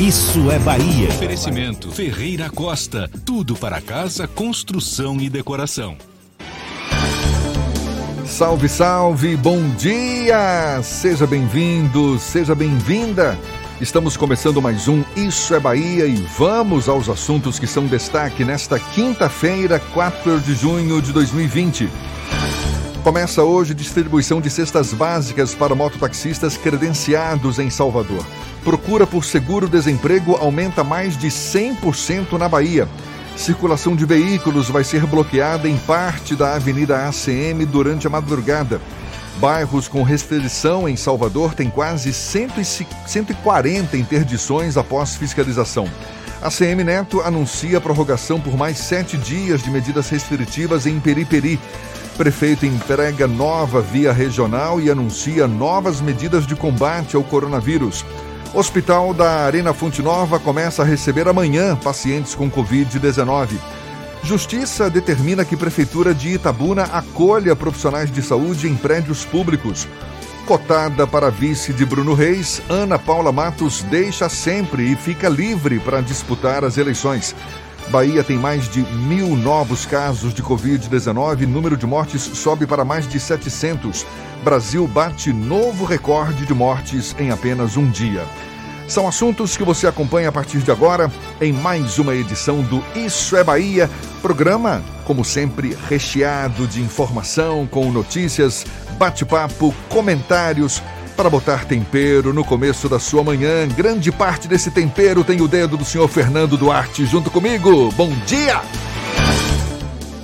Isso é Bahia. Oferecimento Ferreira Costa. Tudo para casa, construção e decoração. Salve, salve, bom dia! Seja bem-vindo, seja bem-vinda. Estamos começando mais um Isso é Bahia e vamos aos assuntos que são destaque nesta quinta-feira, 4 de junho de 2020. Começa hoje distribuição de cestas básicas para mototaxistas credenciados em Salvador. Procura por seguro-desemprego aumenta mais de 100% na Bahia. Circulação de veículos vai ser bloqueada em parte da Avenida ACM durante a madrugada. Bairros com restrição em Salvador têm quase 140 interdições após fiscalização. A CM Neto anuncia prorrogação por mais sete dias de medidas restritivas em Periperi. Prefeito entrega nova via regional e anuncia novas medidas de combate ao coronavírus. Hospital da Arena Fonte Nova começa a receber amanhã pacientes com Covid-19. Justiça determina que Prefeitura de Itabuna acolha profissionais de saúde em prédios públicos. Cotada para vice de Bruno Reis, Ana Paula Matos deixa sempre e fica livre para disputar as eleições. Bahia tem mais de mil novos casos de Covid-19, número de mortes sobe para mais de 700. Brasil bate novo recorde de mortes em apenas um dia. São assuntos que você acompanha a partir de agora em mais uma edição do Isso é Bahia, programa, como sempre, recheado de informação, com notícias, bate-papo, comentários para botar tempero no começo da sua manhã. Grande parte desse tempero tem o dedo do senhor Fernando Duarte junto comigo. Bom dia!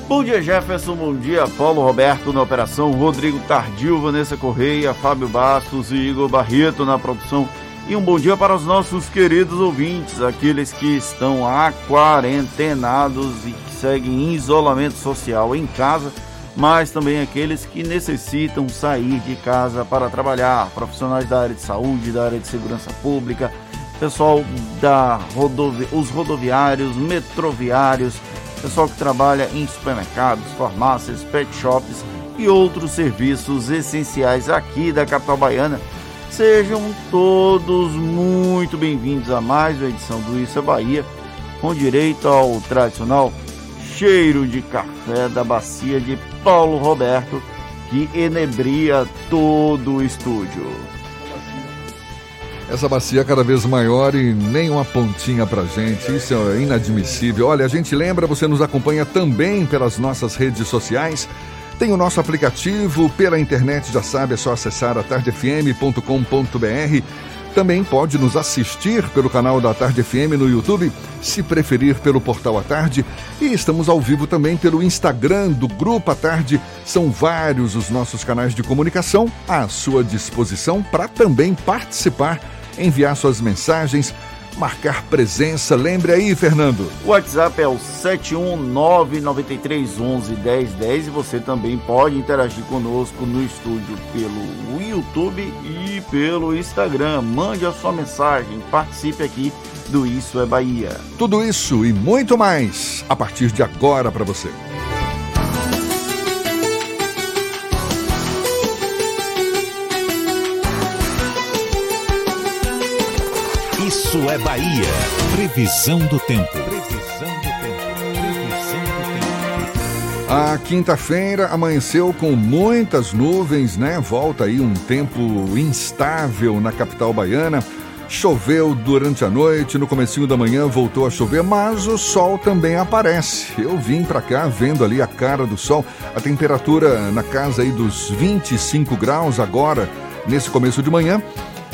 Bom dia, Jefferson. Bom dia, Paulo Roberto na operação, Rodrigo Tardio, Vanessa Correia, Fábio Bastos e Igor Barreto na produção. E um bom dia para os nossos queridos ouvintes, aqueles que estão aquarentenados e que seguem em isolamento social em casa, mas também aqueles que necessitam sair de casa para trabalhar, profissionais da área de saúde, da área de segurança pública, pessoal da rodovi os rodoviários, metroviários, pessoal que trabalha em supermercados, farmácias, pet shops e outros serviços essenciais aqui da capital baiana. Sejam todos muito bem-vindos a mais uma edição do Isso é Bahia, com direito ao tradicional cheiro de café da bacia de Paulo Roberto, que enebria todo o estúdio. Essa bacia é cada vez maior e nem uma pontinha pra gente. Isso é inadmissível. Olha, a gente lembra, você nos acompanha também pelas nossas redes sociais. Tem o nosso aplicativo pela internet, já sabe, é só acessar atardefm.com.br. Também pode nos assistir pelo canal da Tarde FM no YouTube, se preferir pelo portal A Tarde. E estamos ao vivo também pelo Instagram do Grupo A Tarde. São vários os nossos canais de comunicação à sua disposição para também participar, enviar suas mensagens, marcar presença. Lembre aí, Fernando. O WhatsApp é o 71993111010 e você também pode interagir conosco no estúdio pelo YouTube e pelo Instagram. Mande a sua mensagem, participe aqui do Isso é Bahia. Tudo isso e muito mais a partir de agora para você. Isso é Bahia. Previsão do tempo. Previsão do tempo. Previsão do tempo. A quinta-feira amanheceu com muitas nuvens, né? Volta aí um tempo instável na capital baiana. Choveu durante a noite, no comecinho da manhã voltou a chover, mas o sol também aparece. Eu vim para cá vendo ali a cara do sol, a temperatura na casa aí dos 25 graus agora, nesse começo de manhã.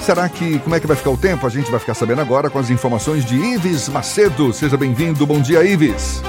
Será que como é que vai ficar o tempo? A gente vai ficar sabendo agora com as informações de Ives Macedo. Seja bem-vindo. Bom dia, Ives.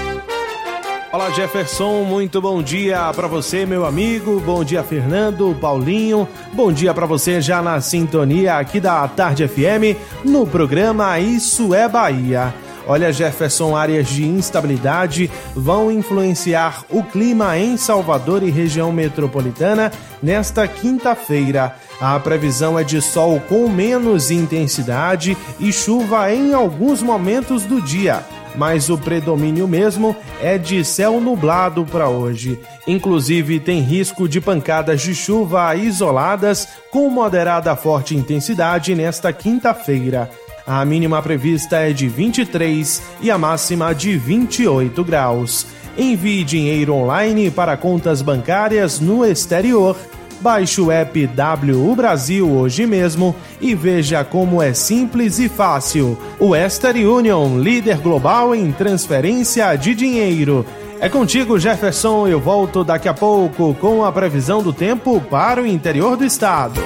Olá Jefferson, muito bom dia para você, meu amigo. Bom dia, Fernando, Paulinho. Bom dia para você já na sintonia aqui da Tarde FM no programa Isso é Bahia. Olha, Jefferson, áreas de instabilidade vão influenciar o clima em Salvador e região metropolitana nesta quinta-feira. A previsão é de sol com menos intensidade e chuva em alguns momentos do dia mas o predomínio mesmo é de céu nublado para hoje. Inclusive, tem risco de pancadas de chuva isoladas com moderada forte intensidade nesta quinta-feira. A mínima prevista é de 23 e a máxima de 28 graus. Envie dinheiro online para contas bancárias no exterior Baixe o app WU Brasil hoje mesmo e veja como é simples e fácil. Western Union, líder global em transferência de dinheiro. É contigo, Jefferson. Eu volto daqui a pouco com a previsão do tempo para o interior do estado.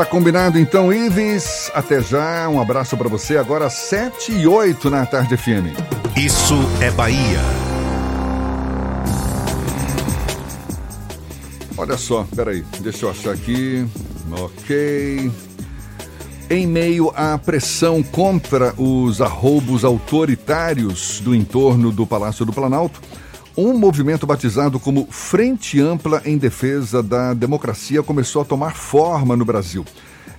Tá combinado então, Ives. Até já. Um abraço para você. Agora 7 e 8 na tarde FM. Isso é Bahia. Olha só, peraí, deixa eu achar aqui. Ok. Em meio à pressão contra os arroubos autoritários do entorno do Palácio do Planalto, um movimento batizado como Frente Ampla em Defesa da Democracia começou a tomar forma no Brasil.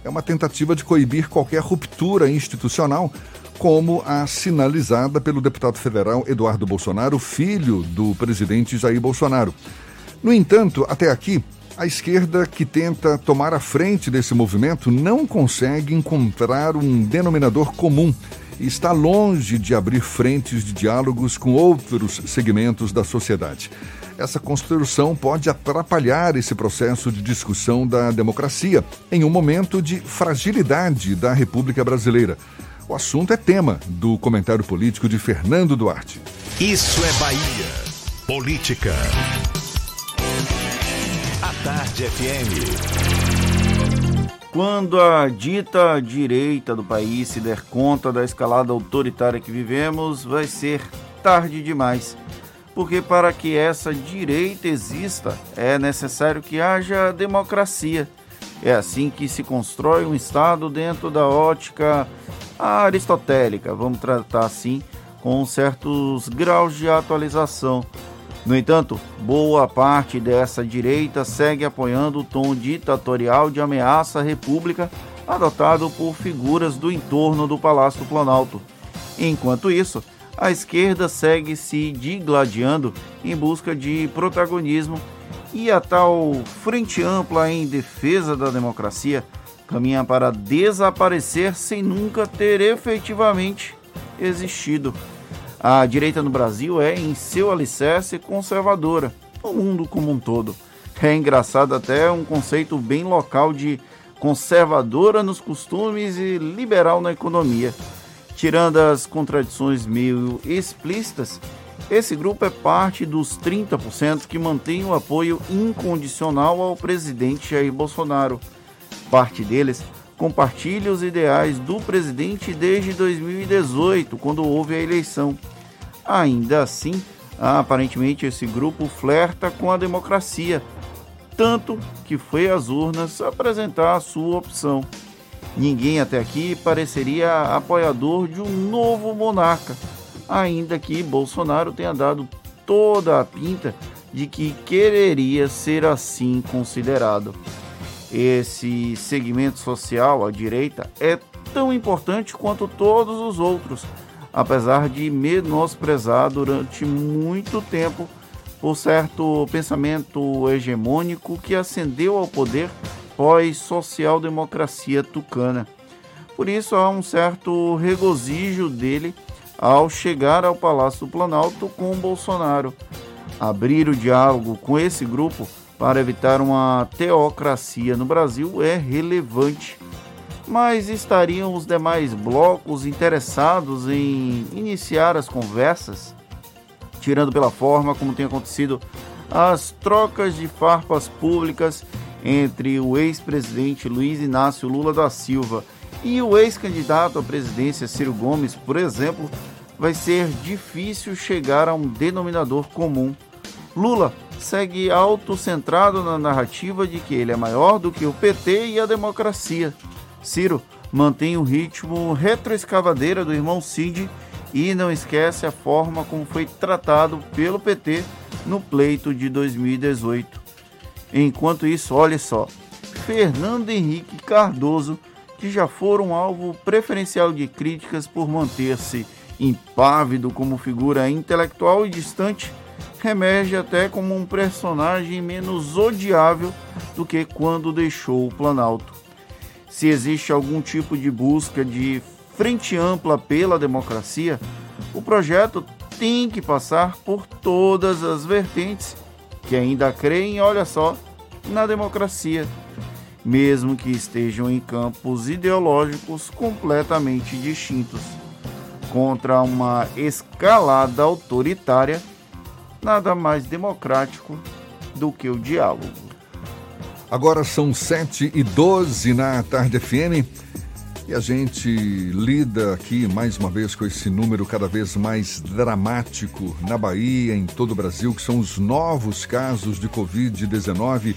É uma tentativa de coibir qualquer ruptura institucional, como a sinalizada pelo deputado federal Eduardo Bolsonaro, filho do presidente Jair Bolsonaro. No entanto, até aqui, a esquerda que tenta tomar a frente desse movimento não consegue encontrar um denominador comum está longe de abrir frentes de diálogos com outros segmentos da sociedade. Essa construção pode atrapalhar esse processo de discussão da democracia em um momento de fragilidade da República Brasileira. O assunto é tema do comentário político de Fernando Duarte. Isso é Bahia. Política. Tarde FM. Quando a dita direita do país se der conta da escalada autoritária que vivemos, vai ser tarde demais. Porque para que essa direita exista, é necessário que haja democracia. É assim que se constrói um Estado dentro da ótica aristotélica, vamos tratar assim, com certos graus de atualização. No entanto, boa parte dessa direita segue apoiando o tom ditatorial de ameaça à República adotado por figuras do entorno do Palácio Planalto. Enquanto isso, a esquerda segue se digladiando em busca de protagonismo e a tal frente ampla em defesa da democracia caminha para desaparecer sem nunca ter efetivamente existido. A direita no Brasil é, em seu alicerce, conservadora, no mundo como um todo. É engraçado até um conceito bem local de conservadora nos costumes e liberal na economia. Tirando as contradições meio explícitas, esse grupo é parte dos 30% que mantém o apoio incondicional ao presidente Jair Bolsonaro. Parte deles compartilha os ideais do presidente desde 2018, quando houve a eleição. Ainda assim, aparentemente esse grupo flerta com a democracia, tanto que foi às urnas apresentar a sua opção. Ninguém até aqui pareceria apoiador de um novo monarca, ainda que Bolsonaro tenha dado toda a pinta de que quereria ser assim considerado. Esse segmento social, a direita, é tão importante quanto todos os outros, apesar de menosprezar durante muito tempo por certo pensamento hegemônico que ascendeu ao poder pós-social-democracia tucana. Por isso há um certo regozijo dele ao chegar ao Palácio do Planalto com Bolsonaro. Abrir o diálogo com esse grupo para evitar uma teocracia no Brasil é relevante. mas estariam os demais blocos interessados em iniciar as conversas, tirando pela forma como tem acontecido as trocas de farpas públicas entre o ex-presidente Luiz Inácio Lula da Silva e o ex-candidato à presidência Ciro Gomes, por exemplo, vai ser difícil chegar a um denominador comum. Lula segue autocentrado na narrativa de que ele é maior do que o PT e a democracia. Ciro mantém o ritmo retroescavadeira do irmão Cid e não esquece a forma como foi tratado pelo PT no pleito de 2018. Enquanto isso, olha só, Fernando Henrique Cardoso, que já foram alvo preferencial de críticas por manter-se impávido como figura intelectual e distante, remerge até como um personagem menos odiável do que quando deixou o Planalto. Se existe algum tipo de busca de frente ampla pela democracia, o projeto tem que passar por todas as vertentes que ainda creem, olha só, na democracia, mesmo que estejam em campos ideológicos completamente distintos. Contra uma escalada autoritária, nada mais democrático do que o diálogo. Agora são 7 e 12 na Tarde FM e a gente lida aqui mais uma vez com esse número cada vez mais dramático na Bahia, em todo o Brasil, que são os novos casos de Covid-19,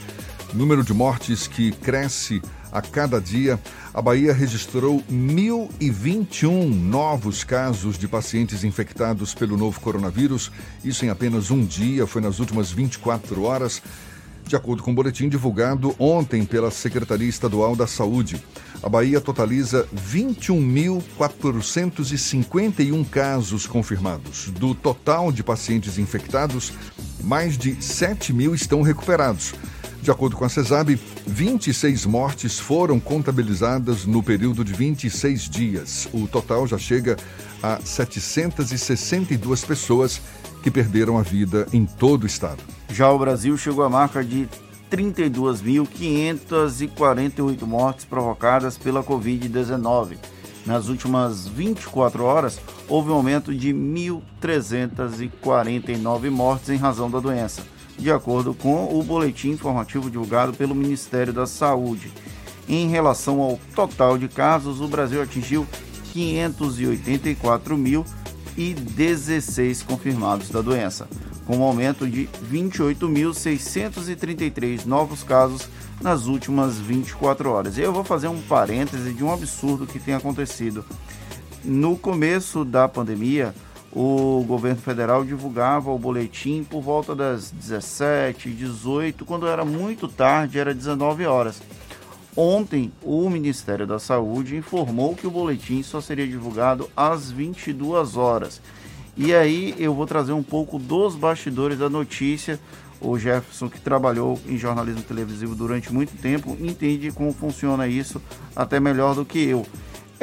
número de mortes que cresce a cada dia. A Bahia registrou 1.021 novos casos de pacientes infectados pelo novo coronavírus, isso em apenas um dia, foi nas últimas 24 horas. De acordo com o um boletim divulgado ontem pela Secretaria Estadual da Saúde, a Bahia totaliza 21.451 casos confirmados. Do total de pacientes infectados, mais de 7 mil estão recuperados. De acordo com a CESAB, 26 mortes foram contabilizadas no período de 26 dias. O total já chega a 762 pessoas que perderam a vida em todo o estado. Já o Brasil chegou à marca de 32.548 mortes provocadas pela Covid-19. Nas últimas 24 horas, houve um aumento de 1.349 mortes em razão da doença, de acordo com o boletim informativo divulgado pelo Ministério da Saúde. Em relação ao total de casos, o Brasil atingiu 584.016 confirmados da doença com um aumento de 28.633 novos casos nas últimas 24 horas. Eu vou fazer um parêntese de um absurdo que tem acontecido. No começo da pandemia, o governo federal divulgava o boletim por volta das 17, 18, quando era muito tarde, era 19 horas. Ontem, o Ministério da Saúde informou que o boletim só seria divulgado às 22 horas. E aí eu vou trazer um pouco dos bastidores da notícia. O Jefferson, que trabalhou em jornalismo televisivo durante muito tempo, entende como funciona isso até melhor do que eu.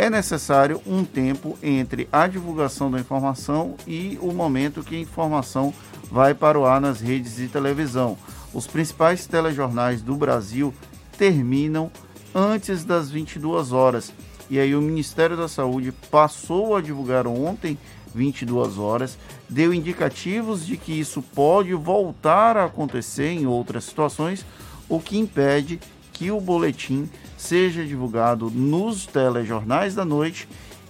É necessário um tempo entre a divulgação da informação e o momento que a informação vai para o ar nas redes de televisão. Os principais telejornais do Brasil terminam antes das 22 horas. E aí o Ministério da Saúde passou a divulgar ontem 22 horas, deu indicativos de que isso pode voltar a acontecer em outras situações, o que impede que o boletim seja divulgado nos telejornais da noite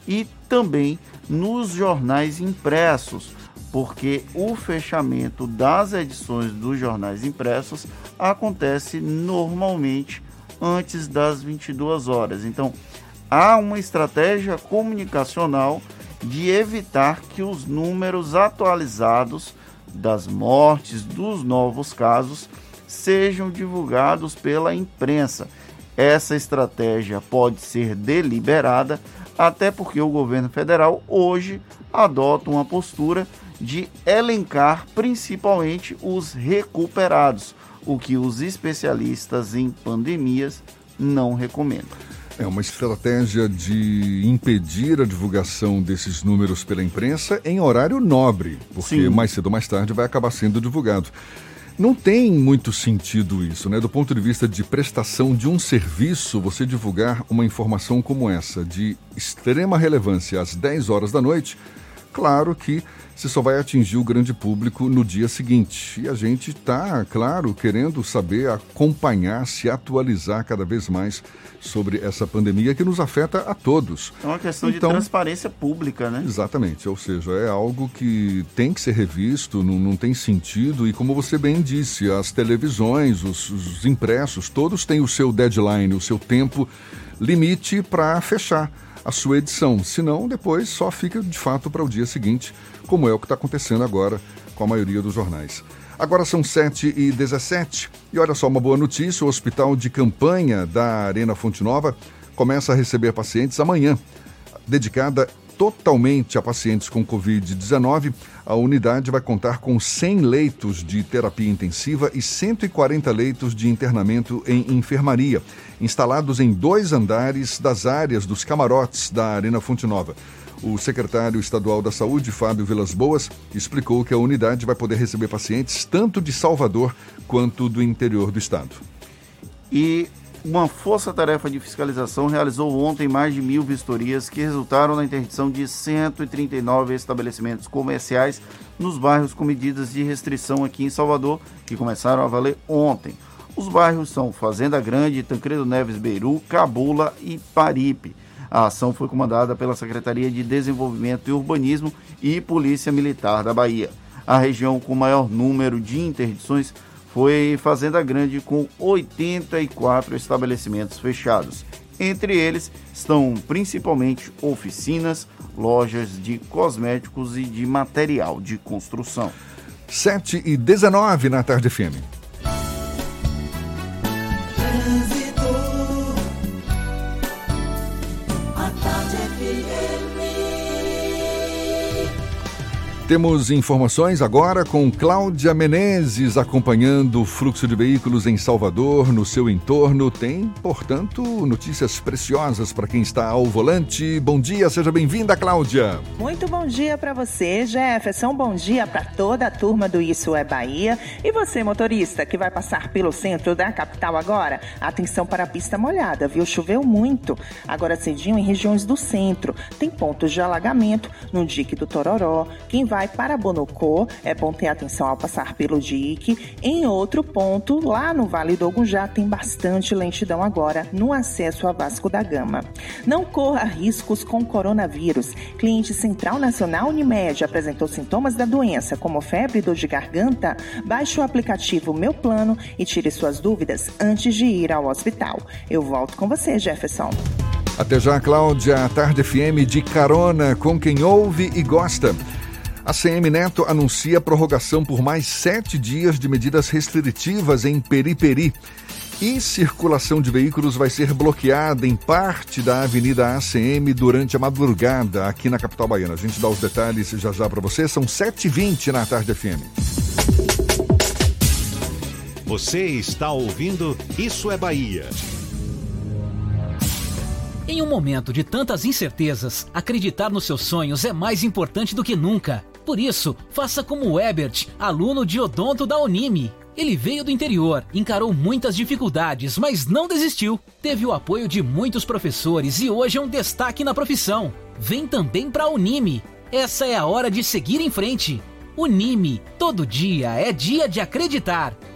e também nos jornais impressos, porque o fechamento das edições dos jornais impressos acontece normalmente antes das 22 horas. Então, há uma estratégia comunicacional de evitar que os números atualizados das mortes dos novos casos sejam divulgados pela imprensa. Essa estratégia pode ser deliberada, até porque o governo federal hoje adota uma postura de elencar principalmente os recuperados, o que os especialistas em pandemias não recomendam. É uma estratégia de impedir a divulgação desses números pela imprensa em horário nobre, porque Sim. mais cedo ou mais tarde vai acabar sendo divulgado. Não tem muito sentido isso, né? Do ponto de vista de prestação de um serviço, você divulgar uma informação como essa, de extrema relevância às 10 horas da noite, claro que você só vai atingir o grande público no dia seguinte. E a gente está, claro, querendo saber, acompanhar, se atualizar cada vez mais sobre essa pandemia que nos afeta a todos. É uma questão então, de transparência pública, né? Exatamente, ou seja, é algo que tem que ser revisto, não, não tem sentido, e como você bem disse, as televisões, os, os impressos, todos têm o seu deadline, o seu tempo limite para fechar a sua edição. Senão, depois só fica de fato para o dia seguinte, como é o que está acontecendo agora com a maioria dos jornais. Agora são 7 e 17 e olha só uma boa notícia: o hospital de campanha da Arena Fonte Nova começa a receber pacientes amanhã, dedicada totalmente a pacientes com Covid-19. A unidade vai contar com 100 leitos de terapia intensiva e 140 leitos de internamento em enfermaria, instalados em dois andares das áreas dos camarotes da Arena Fonte Nova. O secretário estadual da Saúde, Fábio Vilas Boas, explicou que a unidade vai poder receber pacientes tanto de Salvador quanto do interior do estado. E uma força-tarefa de fiscalização realizou ontem mais de mil vistorias que resultaram na interdição de 139 estabelecimentos comerciais nos bairros com medidas de restrição aqui em Salvador, que começaram a valer ontem. Os bairros são Fazenda Grande, Tancredo Neves Beiru, Cabula e Paripe. A ação foi comandada pela Secretaria de Desenvolvimento e Urbanismo e Polícia Militar da Bahia. A região com maior número de interdições foi Fazenda Grande, com 84 estabelecimentos fechados. Entre eles estão principalmente oficinas, lojas de cosméticos e de material de construção. 7 e 19 na tarde FM. Temos informações agora com Cláudia Menezes acompanhando o fluxo de veículos em Salvador, no seu entorno. Tem, portanto, notícias preciosas para quem está ao volante. Bom dia, seja bem-vinda, Cláudia. Muito bom dia para você, Jefferson. Bom dia para toda a turma do Isso é Bahia. E você, motorista, que vai passar pelo centro da capital agora, atenção para a pista molhada, viu? Choveu muito. Agora cedinho em regiões do centro. Tem pontos de alagamento no dique do Tororó. Quem vai vai para Bonocô, é bom ter atenção ao passar pelo dique. Em outro ponto, lá no Vale do Ogunjá, tem bastante lentidão agora no acesso a Vasco da Gama. Não corra riscos com coronavírus. Cliente Central Nacional Unimed apresentou sintomas da doença, como febre e dor de garganta. Baixe o aplicativo Meu Plano e tire suas dúvidas antes de ir ao hospital. Eu volto com você, Jefferson. Até já, Cláudia. Tarde FM de carona com quem ouve e gosta. A CM Neto anuncia prorrogação por mais sete dias de medidas restritivas em Periperi. E circulação de veículos vai ser bloqueada em parte da Avenida ACM durante a madrugada aqui na capital baiana. A gente dá os detalhes já já para você. São 7h20 na tarde FM. Você está ouvindo Isso é Bahia. Em um momento de tantas incertezas, acreditar nos seus sonhos é mais importante do que nunca. Por isso, faça como Ebert, aluno de odonto da Unime. Ele veio do interior, encarou muitas dificuldades, mas não desistiu. Teve o apoio de muitos professores e hoje é um destaque na profissão. Vem também para a Unime. Essa é a hora de seguir em frente. Unime, todo dia é dia de acreditar.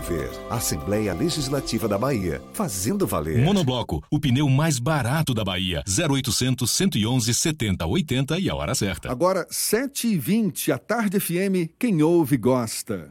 dever. Assembleia Legislativa da Bahia, fazendo valer. Monobloco, o pneu mais barato da Bahia. 0800 111 70 80 e a hora certa. Agora, 7h20, a tarde FM, quem ouve gosta.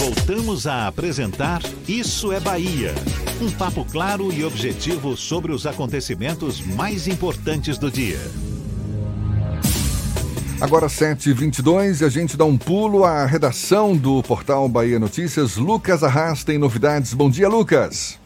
Voltamos a apresentar Isso é Bahia. Um papo claro e objetivo sobre os acontecimentos mais importantes do dia. Agora 7h22 e a gente dá um pulo à redação do portal Bahia Notícias. Lucas Arras tem novidades. Bom dia, Lucas.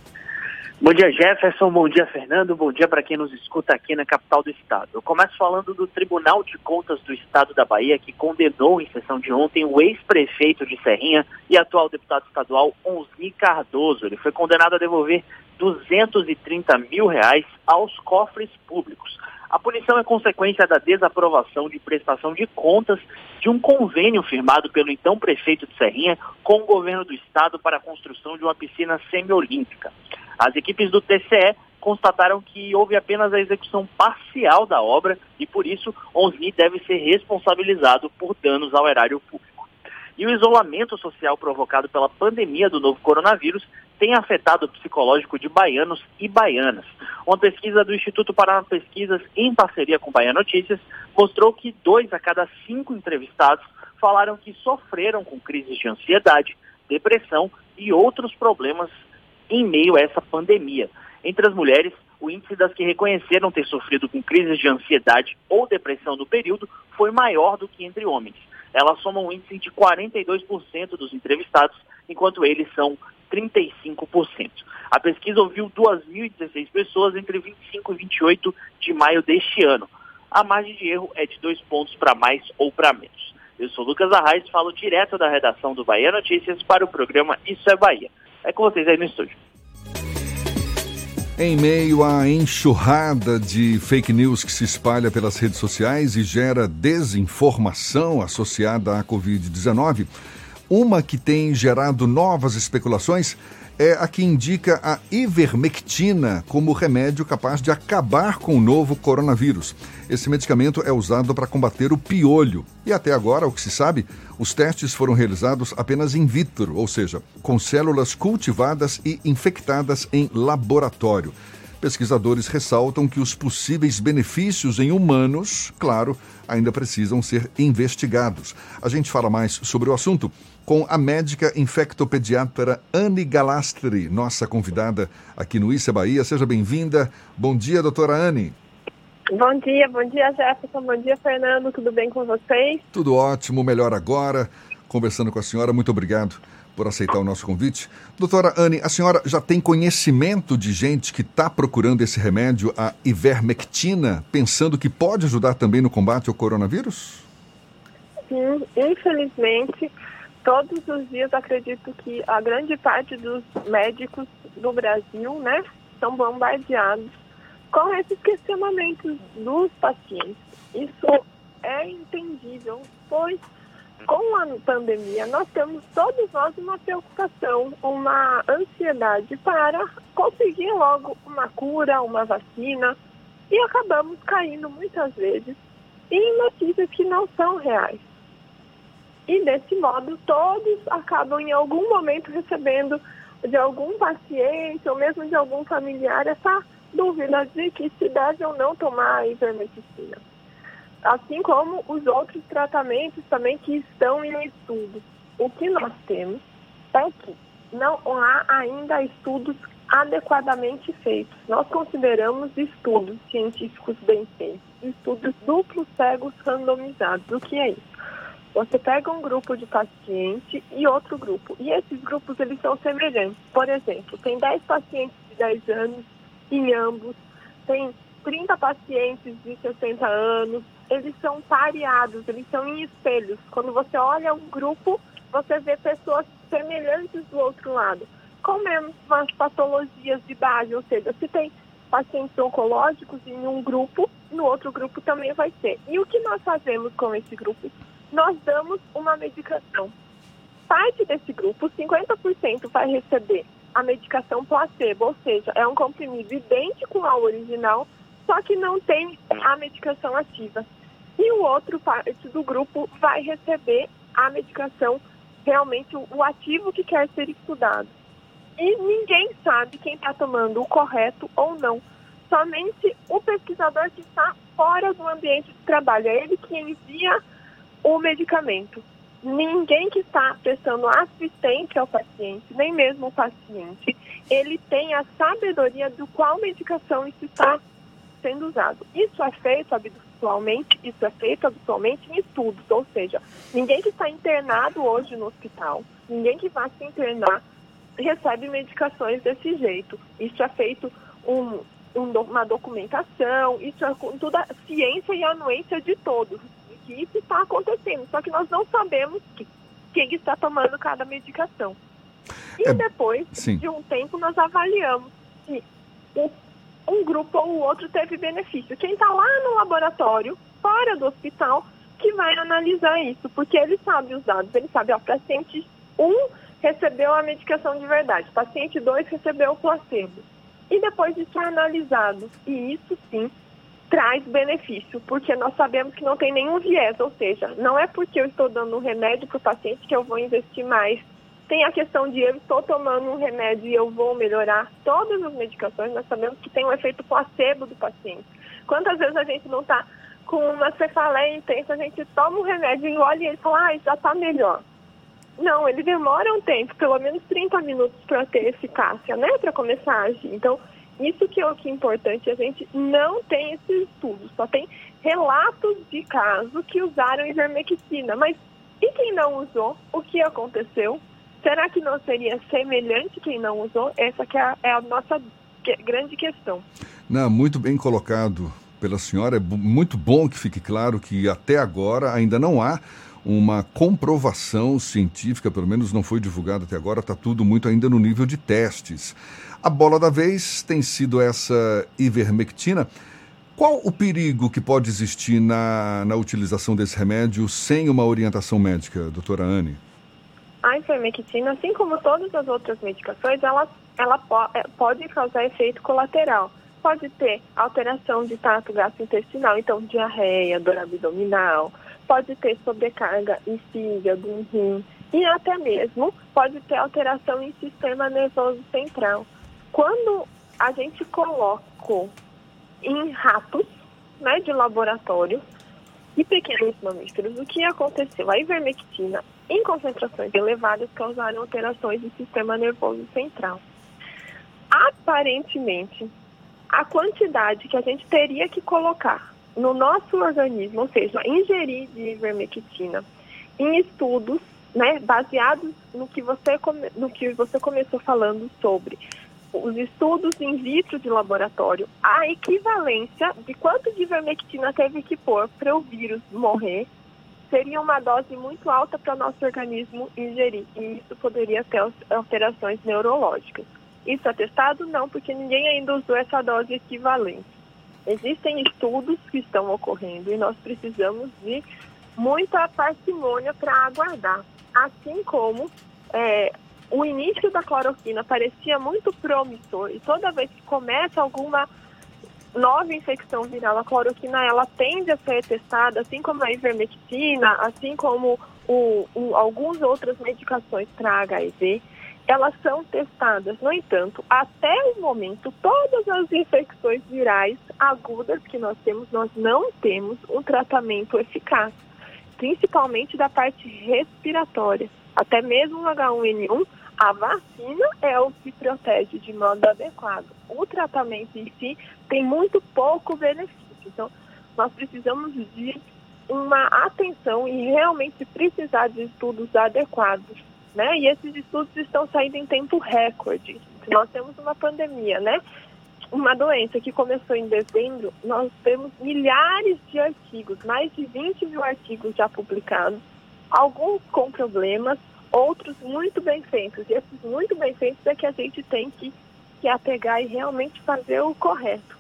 Bom dia, Jefferson. Bom dia, Fernando. Bom dia para quem nos escuta aqui na capital do estado. Eu começo falando do Tribunal de Contas do Estado da Bahia, que condenou em sessão de ontem o ex-prefeito de Serrinha e atual deputado estadual Onzi Cardoso. Ele foi condenado a devolver 230 mil reais aos cofres públicos. A punição é consequência da desaprovação de prestação de contas de um convênio firmado pelo então prefeito de Serrinha com o governo do estado para a construção de uma piscina semiolímpica. As equipes do TCE constataram que houve apenas a execução parcial da obra e, por isso, Onsni deve ser responsabilizado por danos ao erário público. E o isolamento social provocado pela pandemia do novo coronavírus tem afetado o psicológico de baianos e baianas. Uma pesquisa do Instituto Paraná Pesquisas, em parceria com Bahia Notícias, mostrou que dois a cada cinco entrevistados falaram que sofreram com crises de ansiedade, depressão e outros problemas em meio a essa pandemia. Entre as mulheres, o índice das que reconheceram ter sofrido com crises de ansiedade ou depressão no período foi maior do que entre homens. Elas somam um índice de 42% dos entrevistados, enquanto eles são 35%. A pesquisa ouviu 2.016 pessoas entre 25 e 28 de maio deste ano. A margem de erro é de dois pontos para mais ou para menos. Eu sou Lucas Arraes, falo direto da redação do Bahia Notícias para o programa Isso é Bahia. É com vocês aí no estúdio. Em meio à enxurrada de fake news que se espalha pelas redes sociais e gera desinformação associada à Covid-19, uma que tem gerado novas especulações é a que indica a ivermectina como remédio capaz de acabar com o novo coronavírus. Esse medicamento é usado para combater o piolho. E até agora, o que se sabe, os testes foram realizados apenas in vitro, ou seja, com células cultivadas e infectadas em laboratório. Pesquisadores ressaltam que os possíveis benefícios em humanos, claro, ainda precisam ser investigados. A gente fala mais sobre o assunto com a médica infectopediatra Anne Galastri, nossa convidada aqui no Issa Bahia. Seja bem-vinda. Bom dia, doutora Anne. Bom dia, bom dia, Jefferson. Bom dia, Fernando. Tudo bem com vocês? Tudo ótimo, melhor agora. Conversando com a senhora, muito obrigado por aceitar o nosso convite. Doutora Anne, a senhora já tem conhecimento de gente que está procurando esse remédio, a ivermectina, pensando que pode ajudar também no combate ao coronavírus? Sim, infelizmente, todos os dias acredito que a grande parte dos médicos do Brasil, né, são bombardeados com esses questionamentos dos pacientes. Isso é entendível, pois com a pandemia nós temos todos nós uma preocupação, uma ansiedade para conseguir logo uma cura, uma vacina e acabamos caindo muitas vezes em notícias que não são reais. E desse modo, todos acabam em algum momento recebendo de algum paciente ou mesmo de algum familiar essa dúvida de que se deve ou não tomar a ivermectina. Assim como os outros tratamentos também que estão em estudo. O que nós temos é que não há ainda estudos adequadamente feitos. Nós consideramos estudos científicos bem feitos, estudos duplos cegos randomizados. O que é isso? Você pega um grupo de paciente e outro grupo. E esses grupos, eles são semelhantes. Por exemplo, tem 10 pacientes de 10 anos em ambos, tem 30 pacientes de 60 anos. Eles são pareados, eles são em espelhos. Quando você olha um grupo, você vê pessoas semelhantes do outro lado, com mesmas patologias de base, ou seja, se tem pacientes oncológicos em um grupo, no outro grupo também vai ter. E o que nós fazemos com esse grupo? Nós damos uma medicação. parte desse grupo, 50% vai receber a medicação placebo, ou seja, é um comprimido idêntico ao original, só que não tem a medicação ativa. E o outro parte do grupo vai receber a medicação, realmente o ativo que quer ser estudado. E ninguém sabe quem está tomando o correto ou não. Somente o pesquisador que está fora do ambiente de trabalho. É ele que envia o medicamento. Ninguém que está prestando assistência ao paciente, nem mesmo o paciente, ele tem a sabedoria do qual medicação está sendo usado. Isso é feito habitualmente, isso é feito habitualmente em estudos, ou seja, ninguém que está internado hoje no hospital, ninguém que vai se internar recebe medicações desse jeito. Isso é feito um, um, uma documentação, isso é toda a ciência e anuência de todos, que isso está acontecendo. Só que nós não sabemos que, quem está tomando cada medicação. E é, depois sim. de um tempo nós avaliamos se um, um grupo ou o outro teve benefício. Quem está lá no laboratório, fora do hospital, que vai analisar isso, porque ele sabe os dados, ele sabe, ó, paciente 1 um recebeu a medicação de verdade, paciente 2 recebeu o placebo. E depois isso é analisado. E isso sim traz benefício, porque nós sabemos que não tem nenhum viés, ou seja, não é porque eu estou dando um remédio para o paciente que eu vou investir mais. Tem a questão de eu estou tomando um remédio e eu vou melhorar. Todas as medicações nós sabemos que tem um efeito placebo do paciente. Quantas vezes a gente não está com uma cefaleia intensa, a gente toma um remédio, engole e ele fala, ah, já está melhor. Não, ele demora um tempo, pelo menos 30 minutos para ter eficácia, né? Para começar a agir. Então, isso que é o que é importante, a gente não tem esses estudos, só tem relatos de casos que usaram ivermectina. Mas e quem não usou? O que aconteceu? Será que não seria semelhante quem não usou? Essa que é a, é a nossa grande questão. Não, muito bem colocado pela senhora. É muito bom que fique claro que até agora ainda não há uma comprovação científica, pelo menos não foi divulgada até agora, está tudo muito ainda no nível de testes. A bola da vez tem sido essa ivermectina. Qual o perigo que pode existir na, na utilização desse remédio sem uma orientação médica, doutora Anne? A ivermectina, assim como todas as outras medicações, ela, ela é, pode causar efeito colateral. Pode ter alteração de trato gastrointestinal, então diarreia, dor abdominal, pode ter sobrecarga em fígado, em rim e até mesmo pode ter alteração em sistema nervoso central. Quando a gente coloca em ratos né, de laboratório e pequenos mamíferos, o que aconteceu? A ivermectina em concentrações elevadas causaram alterações no sistema nervoso central. Aparentemente, a quantidade que a gente teria que colocar no nosso organismo, ou seja, ingerir de ivermectina em estudos, né, baseados no que você no que você começou falando sobre os estudos in vitro de laboratório, a equivalência de quanto de ivermectina teve que pôr para o vírus morrer seria uma dose muito alta para o nosso organismo ingerir e isso poderia ter alterações neurológicas. Isso é testado? Não, porque ninguém ainda usou essa dose equivalente. Existem estudos que estão ocorrendo e nós precisamos de muita parcimônia para aguardar. Assim como é, o início da cloroquina parecia muito promissor e toda vez que começa alguma nova infecção viral, a cloroquina ela tende a ser testada, assim como a ivermectina, assim como o, o, algumas outras medicações para HIV elas são testadas. No entanto, até o momento, todas as infecções virais agudas que nós temos, nós não temos um tratamento eficaz, principalmente da parte respiratória. Até mesmo o H1N1, a vacina é o que protege de modo adequado. O tratamento em si tem muito pouco benefício. Então, nós precisamos de uma atenção e realmente precisar de estudos adequados né? E esses estudos estão saindo em tempo recorde. Nós temos uma pandemia, né? Uma doença que começou em dezembro, nós temos milhares de artigos, mais de 20 mil artigos já publicados, alguns com problemas, outros muito bem feitos. E esses muito bem feitos é que a gente tem que, que apegar e realmente fazer o correto.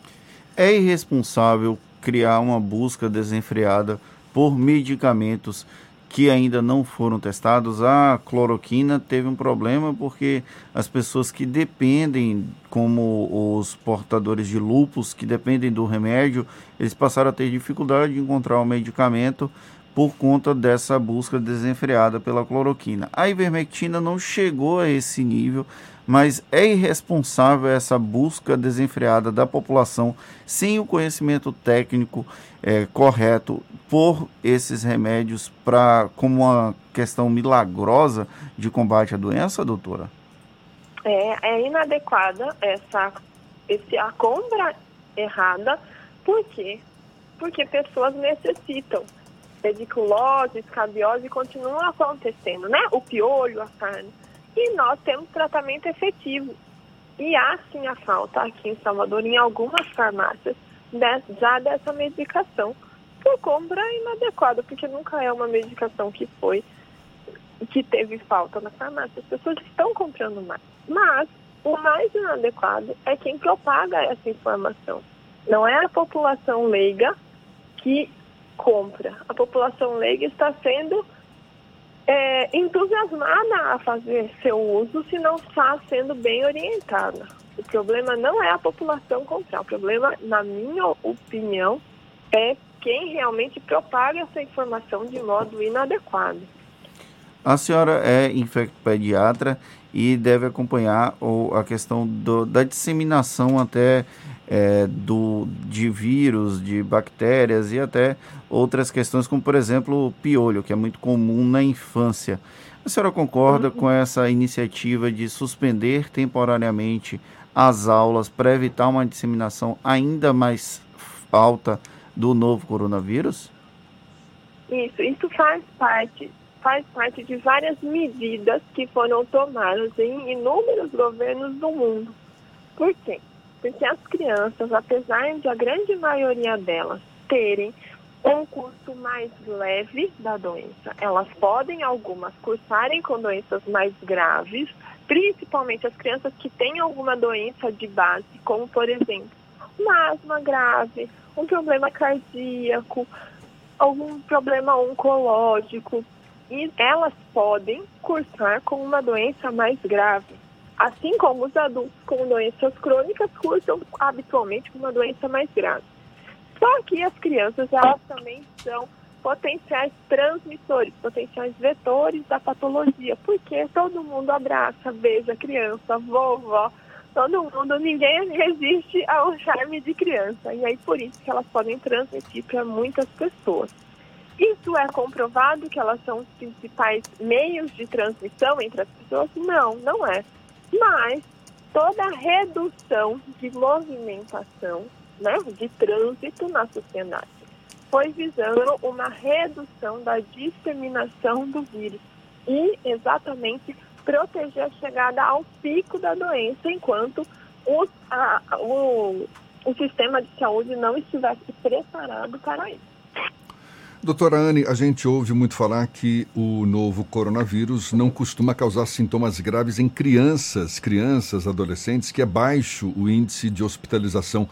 É irresponsável criar uma busca desenfreada por medicamentos que ainda não foram testados, a cloroquina teve um problema porque as pessoas que dependem, como os portadores de lupus, que dependem do remédio, eles passaram a ter dificuldade de encontrar o medicamento por conta dessa busca desenfreada pela cloroquina. A ivermectina não chegou a esse nível, mas é irresponsável essa busca desenfreada da população sem o conhecimento técnico é, correto por esses remédios para como uma questão milagrosa de combate à doença, doutora? É, é inadequada essa esse, a compra errada, por quê? Porque pessoas necessitam. Pediculose, escabiose continuam acontecendo, né? O piolho, a carne e nós temos tratamento efetivo. E há sim a falta aqui em Salvador, em algumas farmácias, já dessa medicação por compra inadequada, porque nunca é uma medicação que foi, que teve falta na farmácia. As pessoas estão comprando mais. Mas o mais inadequado é quem propaga essa informação. Não é a população leiga que compra. A população leiga está sendo é, entusiasmada a fazer seu uso se não está sendo bem orientada. O problema não é a população comprar, o problema, na minha opinião, é quem realmente propaga essa informação de modo inadequado. A senhora é infectopediatra e deve acompanhar o, a questão do, da disseminação até é, do, de vírus, de bactérias e até outras questões, como por exemplo o piolho, que é muito comum na infância. A senhora concorda com essa iniciativa de suspender temporariamente as aulas para evitar uma disseminação ainda mais alta do novo coronavírus? Isso, isso faz parte, faz parte de várias medidas que foram tomadas em inúmeros governos do mundo. Por quê? Porque as crianças, apesar de a grande maioria delas terem um curso mais leve da doença, elas podem algumas cursarem com doenças mais graves, principalmente as crianças que têm alguma doença de base, como por exemplo, uma asma grave, um problema cardíaco, algum problema oncológico, e elas podem cursar com uma doença mais grave. Assim como os adultos com doenças crônicas cursam habitualmente com uma doença mais grave. Só que as crianças, elas também são potenciais transmissores, potenciais vetores da patologia, porque todo mundo abraça, beija criança, vovó, todo mundo, ninguém resiste ao charme de criança. E aí por isso que elas podem transmitir para muitas pessoas. Isso é comprovado que elas são os principais meios de transmissão entre as pessoas? Não, não é. Mas toda redução de movimentação, né, de trânsito na sociedade, foi visando uma redução da disseminação do vírus e exatamente proteger a chegada ao pico da doença enquanto o, a, o, o sistema de saúde não estivesse preparado para isso. Doutora Anne, a gente ouve muito falar que o novo coronavírus não costuma causar sintomas graves em crianças, crianças, adolescentes, que é baixo o índice de hospitalização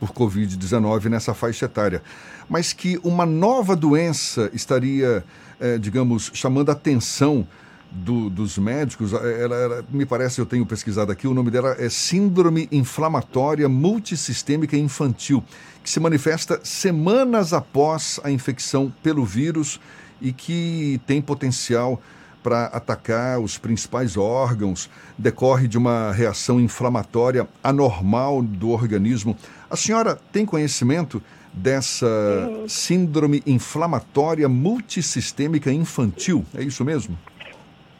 por Covid-19 nessa faixa etária. Mas que uma nova doença estaria, eh, digamos, chamando a atenção do, dos médicos, ela, ela, me parece, eu tenho pesquisado aqui, o nome dela é Síndrome Inflamatória Multissistêmica Infantil que se manifesta semanas após a infecção pelo vírus e que tem potencial para atacar os principais órgãos, decorre de uma reação inflamatória anormal do organismo. A senhora tem conhecimento dessa síndrome inflamatória multissistêmica infantil? É isso mesmo?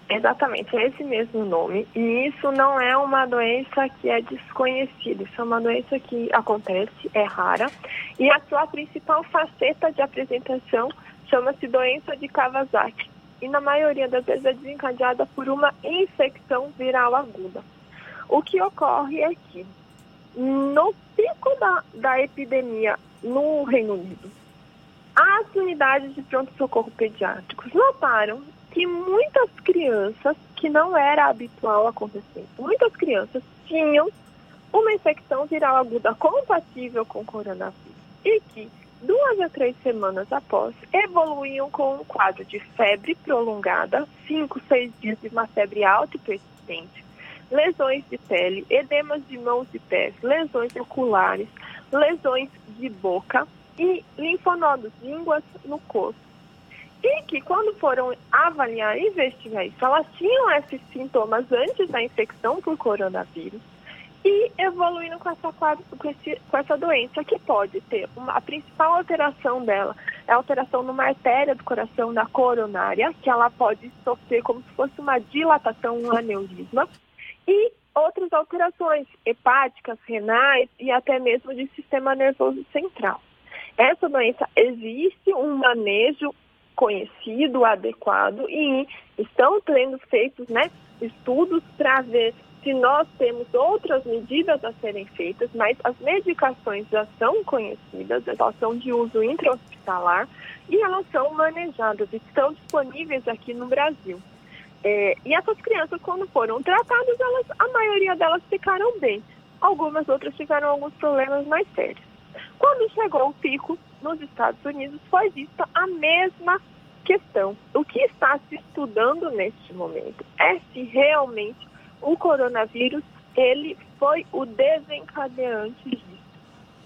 Exatamente, é esse mesmo nome. E isso não é uma doença que é desconhecida, isso é uma doença que acontece, é rara. E a sua principal faceta de apresentação chama-se doença de Kawasaki. E na maioria das vezes é desencadeada por uma infecção viral aguda. O que ocorre é que, no pico da, da epidemia no Reino Unido, as unidades de pronto-socorro pediátricos notaram que muitas crianças, que não era habitual acontecer, muitas crianças tinham uma infecção viral aguda compatível com coronavírus e que duas a três semanas após, evoluíam com um quadro de febre prolongada, cinco, seis dias de uma febre alta e persistente, lesões de pele, edemas de mãos e pés, lesões oculares, lesões de boca e linfonodos, línguas no corpo. E que quando foram avaliar e investigar isso, elas tinham esses sintomas antes da infecção por coronavírus e evoluindo com essa, com, esse, com essa doença, que pode ter uma, a principal alteração dela é a alteração numa artéria do coração, na coronária, que ela pode sofrer como se fosse uma dilatação, um aneurisma, e outras alterações hepáticas, renais e até mesmo de sistema nervoso central. Essa doença existe um manejo conhecido, adequado e estão sendo feitos né, estudos para ver se nós temos outras medidas a serem feitas, mas as medicações já são conhecidas, elas são de uso intra-hospitalar e elas são manejadas, estão disponíveis aqui no Brasil. É, e essas crianças, quando foram tratadas, elas, a maioria delas ficaram bem. Algumas outras tiveram alguns problemas mais sérios. Quando chegou o pico nos Estados Unidos, foi vista a mesma questão. O que está se estudando neste momento é se realmente o coronavírus ele foi o desencadeante disso.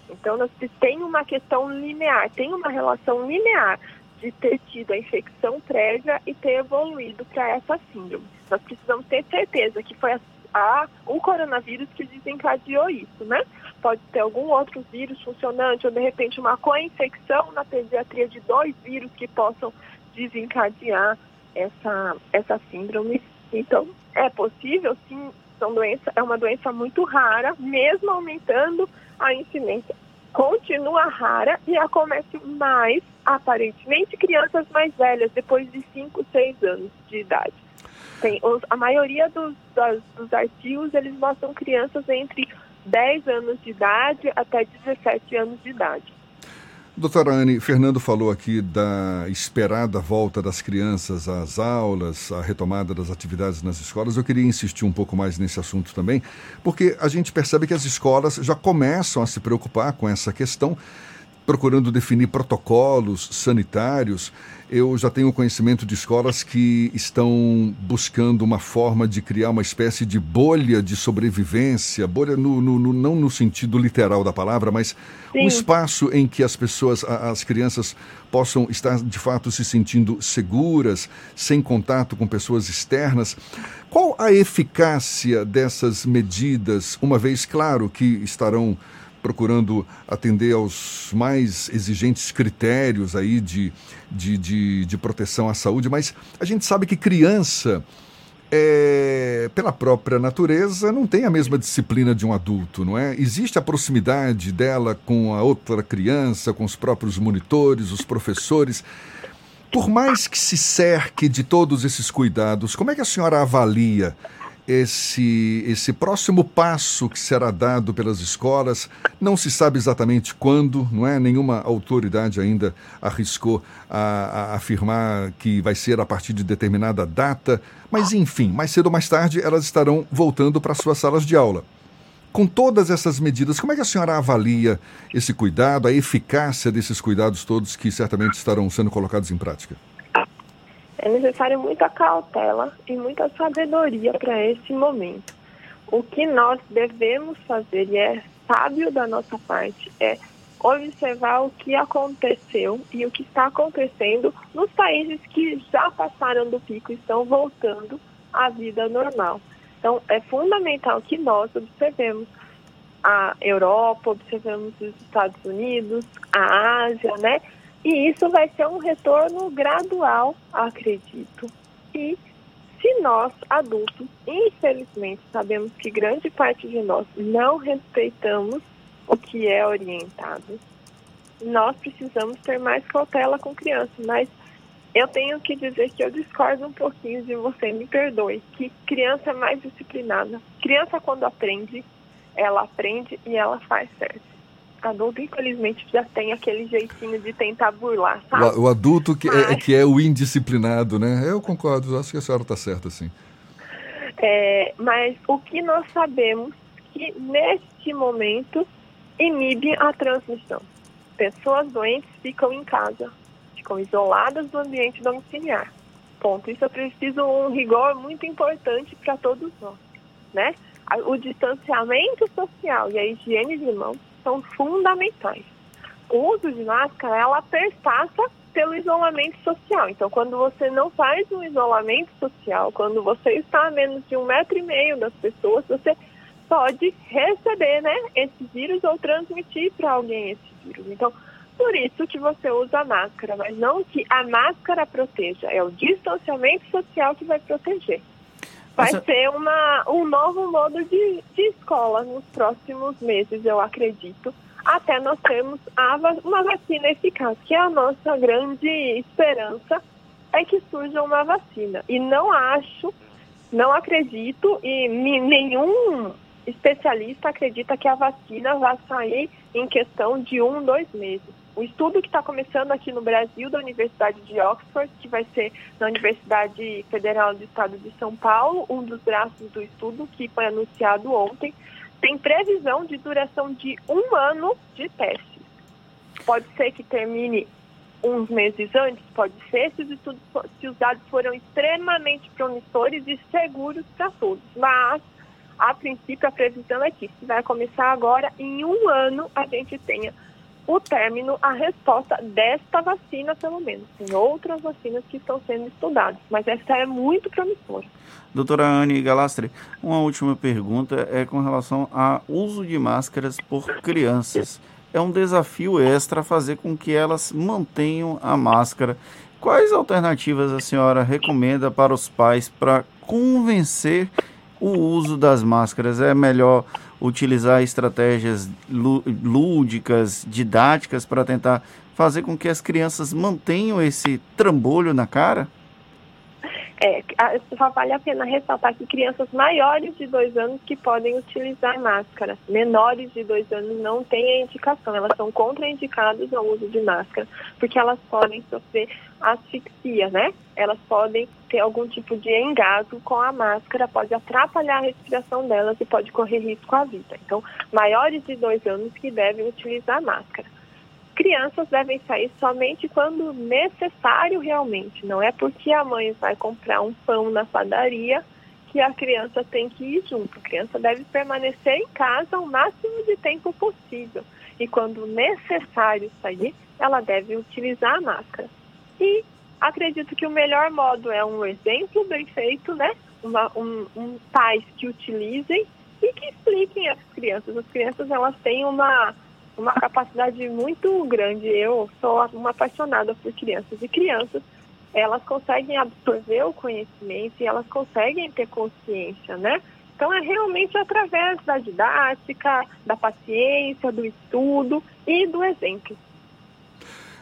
Então, nós tem uma questão linear, tem uma relação linear de ter tido a infecção prévia e ter evoluído para essa síndrome. Nós precisamos ter certeza que foi a, a, o coronavírus que desencadeou isso, né? Pode ter algum outro vírus funcionante ou de repente uma co-infecção na pediatria de dois vírus que possam desencadear essa, essa síndrome. Então, é possível, sim, são doença, é uma doença muito rara, mesmo aumentando a incidência continua rara e acomete mais, aparentemente, crianças mais velhas, depois de 5, 6 anos de idade. Tem, os, a maioria dos, das, dos artigos, eles mostram crianças entre 10 anos de idade até 17 anos de idade. Doutora Anne, Fernando falou aqui da esperada volta das crianças às aulas, a retomada das atividades nas escolas. Eu queria insistir um pouco mais nesse assunto também, porque a gente percebe que as escolas já começam a se preocupar com essa questão procurando definir protocolos sanitários. Eu já tenho conhecimento de escolas que estão buscando uma forma de criar uma espécie de bolha de sobrevivência, bolha no, no, no não no sentido literal da palavra, mas Sim. um espaço em que as pessoas, as crianças possam estar de fato se sentindo seguras, sem contato com pessoas externas. Qual a eficácia dessas medidas, uma vez claro que estarão procurando atender aos mais exigentes critérios aí de, de, de, de proteção à saúde, mas a gente sabe que criança, é, pela própria natureza, não tem a mesma disciplina de um adulto, não é? Existe a proximidade dela com a outra criança, com os próprios monitores, os professores. Por mais que se cerque de todos esses cuidados, como é que a senhora avalia esse, esse próximo passo que será dado pelas escolas. Não se sabe exatamente quando, não é? Nenhuma autoridade ainda arriscou a, a afirmar que vai ser a partir de determinada data, mas enfim, mais cedo ou mais tarde elas estarão voltando para suas salas de aula. Com todas essas medidas, como é que a senhora avalia esse cuidado, a eficácia desses cuidados todos que certamente estarão sendo colocados em prática? É necessário muita cautela e muita sabedoria para esse momento. O que nós devemos fazer, e é sábio da nossa parte, é observar o que aconteceu e o que está acontecendo nos países que já passaram do pico e estão voltando à vida normal. Então, é fundamental que nós observemos a Europa, observemos os Estados Unidos, a Ásia, né? E isso vai ser um retorno gradual, acredito. E se nós, adultos, infelizmente sabemos que grande parte de nós não respeitamos o que é orientado, nós precisamos ter mais cautela com crianças. Mas eu tenho que dizer que eu discordo um pouquinho de você, me perdoe, que criança é mais disciplinada. Criança, quando aprende, ela aprende e ela faz certo adulto, infelizmente, já tem aquele jeitinho de tentar burlar, sabe? O, o adulto que, Mas... é, que é o indisciplinado, né? Eu concordo, acho que a senhora está certa, sim. É, mas o que nós sabemos que neste momento inibe a transmissão. pessoas doentes ficam em casa, ficam isoladas do ambiente domiciliar. Ponto. Isso é preciso um rigor muito importante para todos nós, né? O distanciamento social e a higiene de mãos são fundamentais. O uso de máscara, ela perpassa pelo isolamento social. Então, quando você não faz um isolamento social, quando você está a menos de um metro e meio das pessoas, você pode receber né, esse vírus ou transmitir para alguém esse vírus. Então, por isso que você usa a máscara, mas não que a máscara proteja, é o distanciamento social que vai proteger. Vai Você... ser uma, um novo modo de, de escola nos próximos meses, eu acredito até nós termos a, uma vacina eficaz, que é a nossa grande esperança, é que surja uma vacina. E não acho, não acredito, e nenhum especialista acredita que a vacina vai sair em questão de um, dois meses. O estudo que está começando aqui no Brasil, da Universidade de Oxford, que vai ser na Universidade Federal do Estado de São Paulo, um dos braços do estudo que foi anunciado ontem, tem previsão de duração de um ano de testes. Pode ser que termine uns meses antes, pode ser, se os, estudos, se os dados foram extremamente promissores e seguros para todos. Mas, a princípio, a previsão é que se vai começar agora, em um ano a gente tenha o término, a resposta desta vacina, pelo menos. Tem outras vacinas que estão sendo estudadas, mas essa é muito promissora. Doutora Anne Galastre, uma última pergunta é com relação ao uso de máscaras por crianças. É um desafio extra fazer com que elas mantenham a máscara. Quais alternativas a senhora recomenda para os pais para convencer o uso das máscaras? É melhor utilizar estratégias lúdicas, didáticas para tentar fazer com que as crianças mantenham esse trambolho na cara? É, só vale a pena ressaltar que crianças maiores de dois anos que podem utilizar máscara. Menores de dois anos não têm a indicação, elas são contraindicadas ao uso de máscara, porque elas podem sofrer asfixia, né? Elas podem ter algum tipo de engasgo com a máscara, pode atrapalhar a respiração delas e pode correr risco à vida. Então, maiores de dois anos que devem utilizar máscara crianças devem sair somente quando necessário realmente. Não é porque a mãe vai comprar um pão na padaria que a criança tem que ir junto. A criança deve permanecer em casa o máximo de tempo possível. E quando necessário sair, ela deve utilizar a máscara. E acredito que o melhor modo é um exemplo bem feito, né? Uma, um, um pais que utilizem e que expliquem às crianças. As crianças elas têm uma uma capacidade muito grande. Eu sou uma apaixonada por crianças e crianças, elas conseguem absorver o conhecimento e elas conseguem ter consciência, né? Então é realmente através da didática, da paciência, do estudo e do exemplo.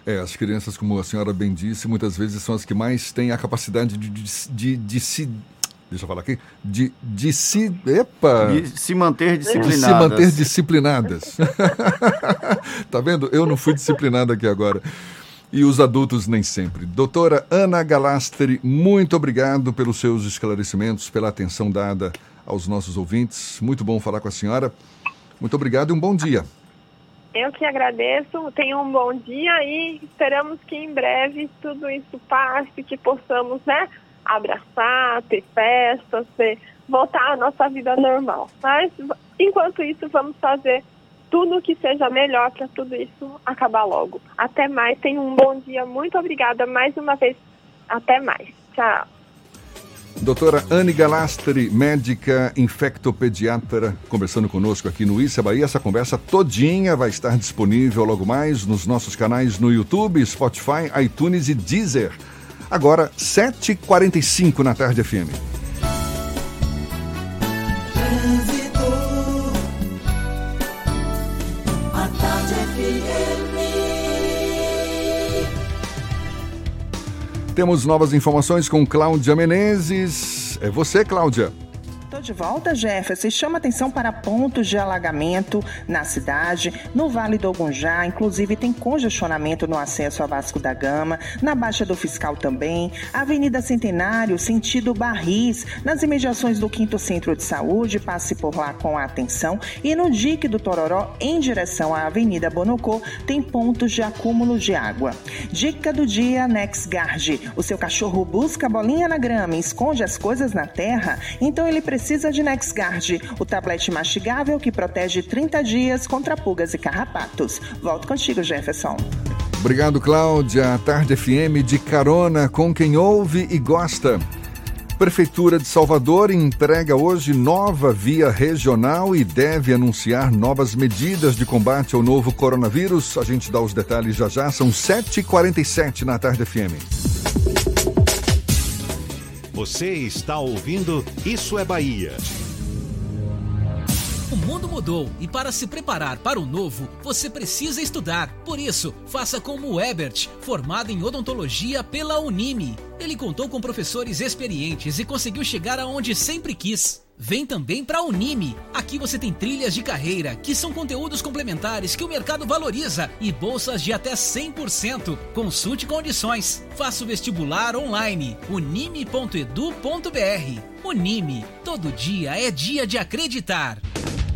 É, as crianças, como a senhora bem disse, muitas vezes são as que mais têm a capacidade de, de, de, de se deixa eu falar aqui, de, de se. Epa! De se manter disciplinadas. De se manter disciplinadas. tá vendo? Eu não fui disciplinado aqui agora. E os adultos nem sempre. Doutora Ana Galastri, muito obrigado pelos seus esclarecimentos, pela atenção dada aos nossos ouvintes. Muito bom falar com a senhora. Muito obrigado e um bom dia. Eu que agradeço, tenha um bom dia e esperamos que em breve tudo isso passe, que possamos, né, abraçar, ter festas, ter, voltar à nossa vida normal. Mas, enquanto isso, vamos fazer tudo o que seja melhor para tudo isso acabar logo. Até mais, tenha um bom dia. Muito obrigada mais uma vez. Até mais. Tchau. Doutora Anne Galastri, médica infectopediatra, conversando conosco aqui no Issa Bahia. Essa conversa todinha vai estar disponível logo mais nos nossos canais no YouTube, Spotify, iTunes e Deezer. Agora, 7h45 na Tarde FM. Temos novas informações com Cláudia Menezes. É você, Cláudia. Tô de volta, Jefferson, e chama atenção para pontos de alagamento na cidade, no Vale do Ogunjá, inclusive tem congestionamento no acesso a Vasco da Gama, na Baixa do Fiscal também, Avenida Centenário, sentido Barris, nas imediações do Quinto Centro de Saúde, passe por lá com atenção, e no dique do Tororó, em direção à Avenida Bonocô, tem pontos de acúmulo de água. Dica do dia, NexGard. O seu cachorro busca bolinha na grama e esconde as coisas na terra, então ele precisa precisa de NexGard, o tablete mastigável que protege 30 dias contra pulgas e carrapatos. Volto contigo, Jefferson. Obrigado, Cláudia. Tarde FM de carona com quem ouve e gosta. Prefeitura de Salvador entrega hoje nova via regional e deve anunciar novas medidas de combate ao novo coronavírus. A gente dá os detalhes já já. São 7h47 na Tarde FM. Você está ouvindo Isso é Bahia. O mundo mudou e para se preparar para o novo, você precisa estudar. Por isso, faça como o Ebert, formado em odontologia pela Unime. Ele contou com professores experientes e conseguiu chegar aonde sempre quis. Vem também para a Unime. Aqui você tem trilhas de carreira, que são conteúdos complementares que o mercado valoriza e bolsas de até 100%. Consulte condições. Faça o vestibular online. unime.edu.br. Unime. Todo dia é dia de acreditar.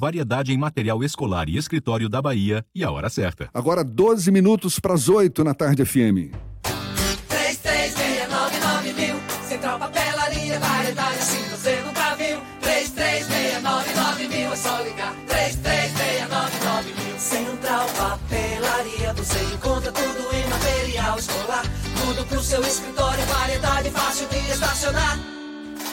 variedade em material escolar e escritório da Bahia e a hora certa. Agora 12 minutos para as 8 na tarde FM. 3369 mil. Central Papelaria, variedade assim você nunca viu. 3369 mil, é só ligar. 3369 mil. Central Papelaria, você encontra tudo em material escolar. Tudo pro seu escritório, variedade fácil de estacionar.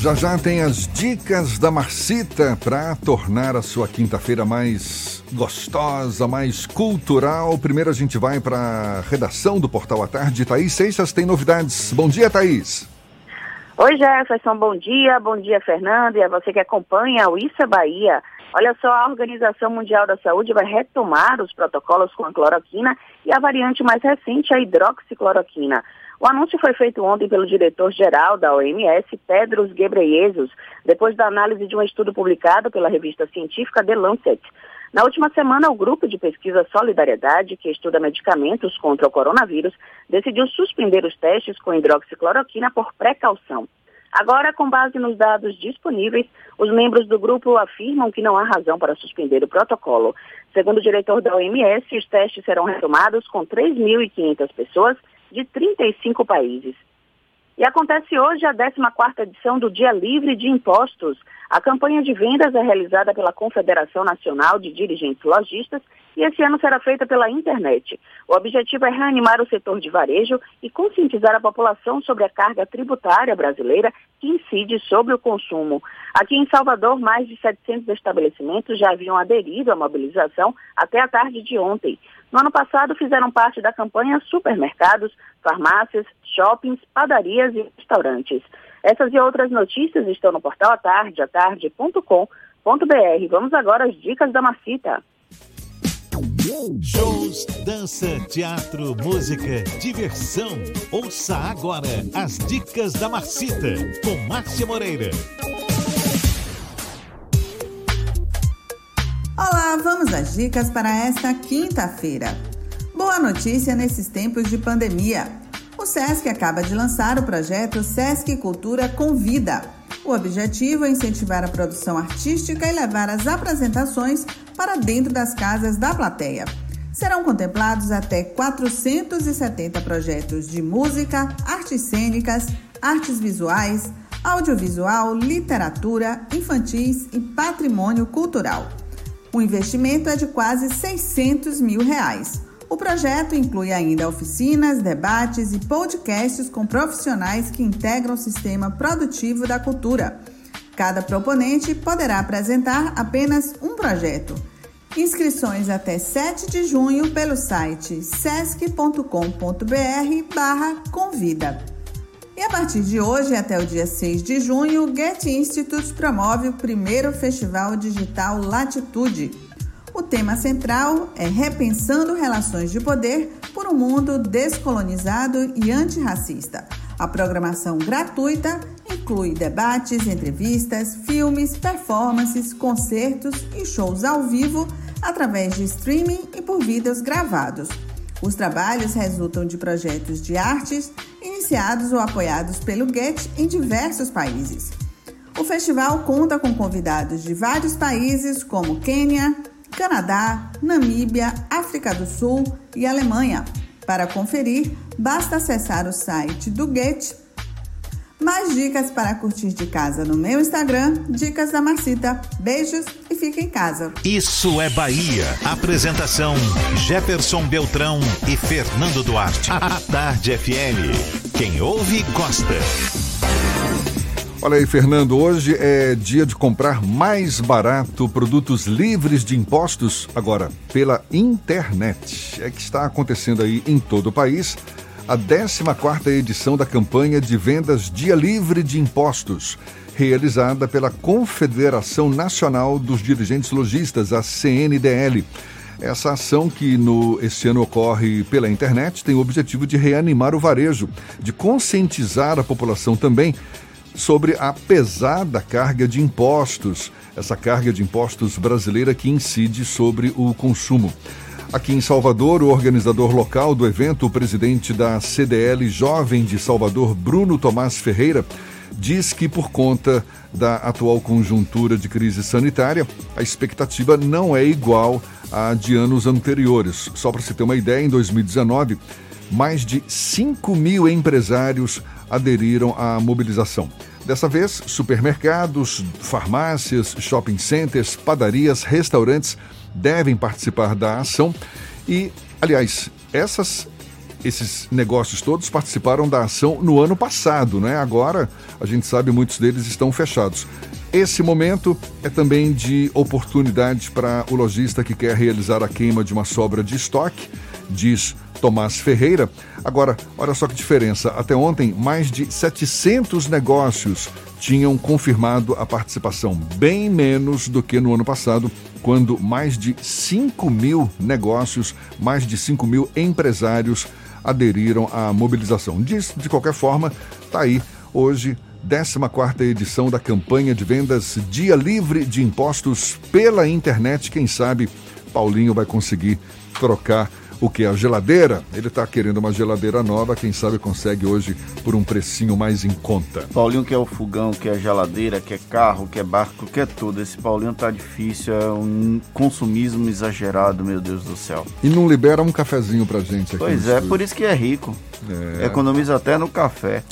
Já já tem as dicas da Marcita para tornar a sua quinta-feira mais gostosa, mais cultural. Primeiro a gente vai para a redação do Portal à Tarde. Thaís Seixas tem novidades. Bom dia, Thaís. Oi, Jefferson, bom dia. Bom dia, Fernando, e a você que acompanha o é Bahia. Olha só, a Organização Mundial da Saúde vai retomar os protocolos com a cloroquina e a variante mais recente, a hidroxicloroquina. O anúncio foi feito ontem pelo diretor-geral da OMS, Tedros Ghebreyesus, depois da análise de um estudo publicado pela revista científica The Lancet. Na última semana, o grupo de pesquisa Solidariedade, que estuda medicamentos contra o coronavírus, decidiu suspender os testes com hidroxicloroquina por precaução. Agora, com base nos dados disponíveis, os membros do grupo afirmam que não há razão para suspender o protocolo. Segundo o diretor da OMS, os testes serão retomados com 3.500 pessoas de 35 países. E acontece hoje a 14ª edição do Dia Livre de Impostos. A campanha de vendas é realizada pela Confederação Nacional de Dirigentes Logistas e esse ano será feita pela internet. O objetivo é reanimar o setor de varejo e conscientizar a população sobre a carga tributária brasileira que incide sobre o consumo. Aqui em Salvador, mais de 700 estabelecimentos já haviam aderido à mobilização até a tarde de ontem. No ano passado, fizeram parte da campanha supermercados, farmácias, shoppings, padarias e restaurantes. Essas e outras notícias estão no portal atardeatarde.com.br. Vamos agora às dicas da Macita. Shows, dança, teatro, música, diversão. Ouça agora as dicas da Marcita com Márcia Moreira. Olá, vamos às dicas para esta quinta-feira. Boa notícia nesses tempos de pandemia. O SESC acaba de lançar o projeto SESC Cultura Convida. O objetivo é incentivar a produção artística e levar as apresentações para dentro das casas da plateia. Serão contemplados até 470 projetos de música, artes cênicas, artes visuais, audiovisual, literatura, infantis e patrimônio cultural. O investimento é de quase 600 mil reais. O projeto inclui ainda oficinas, debates e podcasts com profissionais que integram o sistema produtivo da cultura. Cada proponente poderá apresentar apenas um projeto. Inscrições até 7 de junho pelo site sesc.com.br barra convida. E a partir de hoje até o dia 6 de junho, o Goethe Institute promove o primeiro Festival Digital Latitude. O tema central é Repensando Relações de Poder por um Mundo Descolonizado e Antirracista. A programação gratuita inclui debates, entrevistas, filmes, performances, concertos e shows ao vivo através de streaming e por vídeos gravados. Os trabalhos resultam de projetos de artes iniciados ou apoiados pelo Goethe em diversos países. O festival conta com convidados de vários países como Quênia, Canadá, Namíbia, África do Sul e Alemanha. Para conferir, basta acessar o site do Goethe. Mais dicas para curtir de casa no meu Instagram, Dicas da Marcita. Beijos e fique em casa. Isso é Bahia. Apresentação: Jefferson Beltrão e Fernando Duarte. A Tarde FM. Quem ouve, gosta. Olha aí, Fernando, hoje é dia de comprar mais barato produtos livres de impostos, agora pela internet. É que está acontecendo aí em todo o país a 14ª edição da campanha de vendas Dia Livre de Impostos, realizada pela Confederação Nacional dos Dirigentes Logistas, a CNDL. Essa ação que no esse ano ocorre pela internet tem o objetivo de reanimar o varejo, de conscientizar a população também sobre a pesada carga de impostos, essa carga de impostos brasileira que incide sobre o consumo. Aqui em Salvador, o organizador local do evento, o presidente da CDL Jovem de Salvador, Bruno Tomás Ferreira, diz que por conta da atual conjuntura de crise sanitária, a expectativa não é igual à de anos anteriores. Só para se ter uma ideia, em 2019, mais de 5 mil empresários aderiram à mobilização. Dessa vez, supermercados, farmácias, shopping centers, padarias, restaurantes devem participar da ação e, aliás, essas esses negócios todos participaram da ação no ano passado, né? Agora, a gente sabe, muitos deles estão fechados. Esse momento é também de oportunidade para o lojista que quer realizar a queima de uma sobra de estoque, diz Tomás Ferreira. Agora, olha só que diferença. Até ontem, mais de 700 negócios tinham confirmado a participação, bem menos do que no ano passado, quando mais de 5 mil negócios, mais de 5 mil empresários aderiram à mobilização. De, de qualquer forma, está aí hoje 14 edição da campanha de vendas Dia Livre de Impostos pela internet. Quem sabe Paulinho vai conseguir trocar o que? A geladeira? Ele está querendo uma geladeira nova, quem sabe consegue hoje por um precinho mais em conta. Paulinho quer o fogão, quer geladeira, quer carro, quer barco, quer tudo. Esse Paulinho tá difícil, é um consumismo exagerado, meu Deus do céu. E não libera um cafezinho pra gente aqui. Pois é, por isso que é rico. É. Economiza até no café.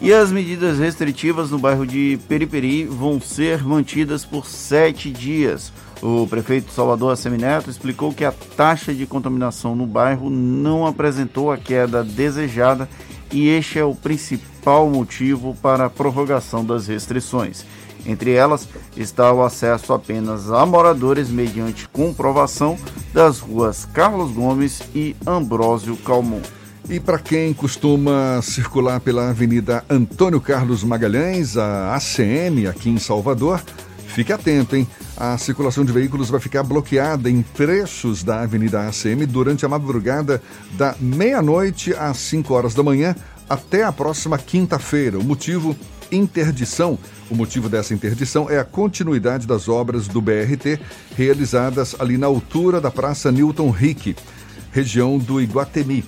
e as medidas restritivas no bairro de Periperi vão ser mantidas por sete dias. O prefeito Salvador, Assemineto, explicou que a taxa de contaminação no bairro não apresentou a queda desejada e este é o principal motivo para a prorrogação das restrições. Entre elas está o acesso apenas a moradores mediante comprovação das ruas Carlos Gomes e Ambrósio Calmon. E para quem costuma circular pela Avenida Antônio Carlos Magalhães, a ACM, aqui em Salvador, Fique atento, hein? A circulação de veículos vai ficar bloqueada em trechos da Avenida ACM durante a madrugada da meia-noite às 5 horas da manhã até a próxima quinta-feira. O motivo interdição. O motivo dessa interdição é a continuidade das obras do BRT realizadas ali na altura da Praça Newton Rick, região do Iguatemi.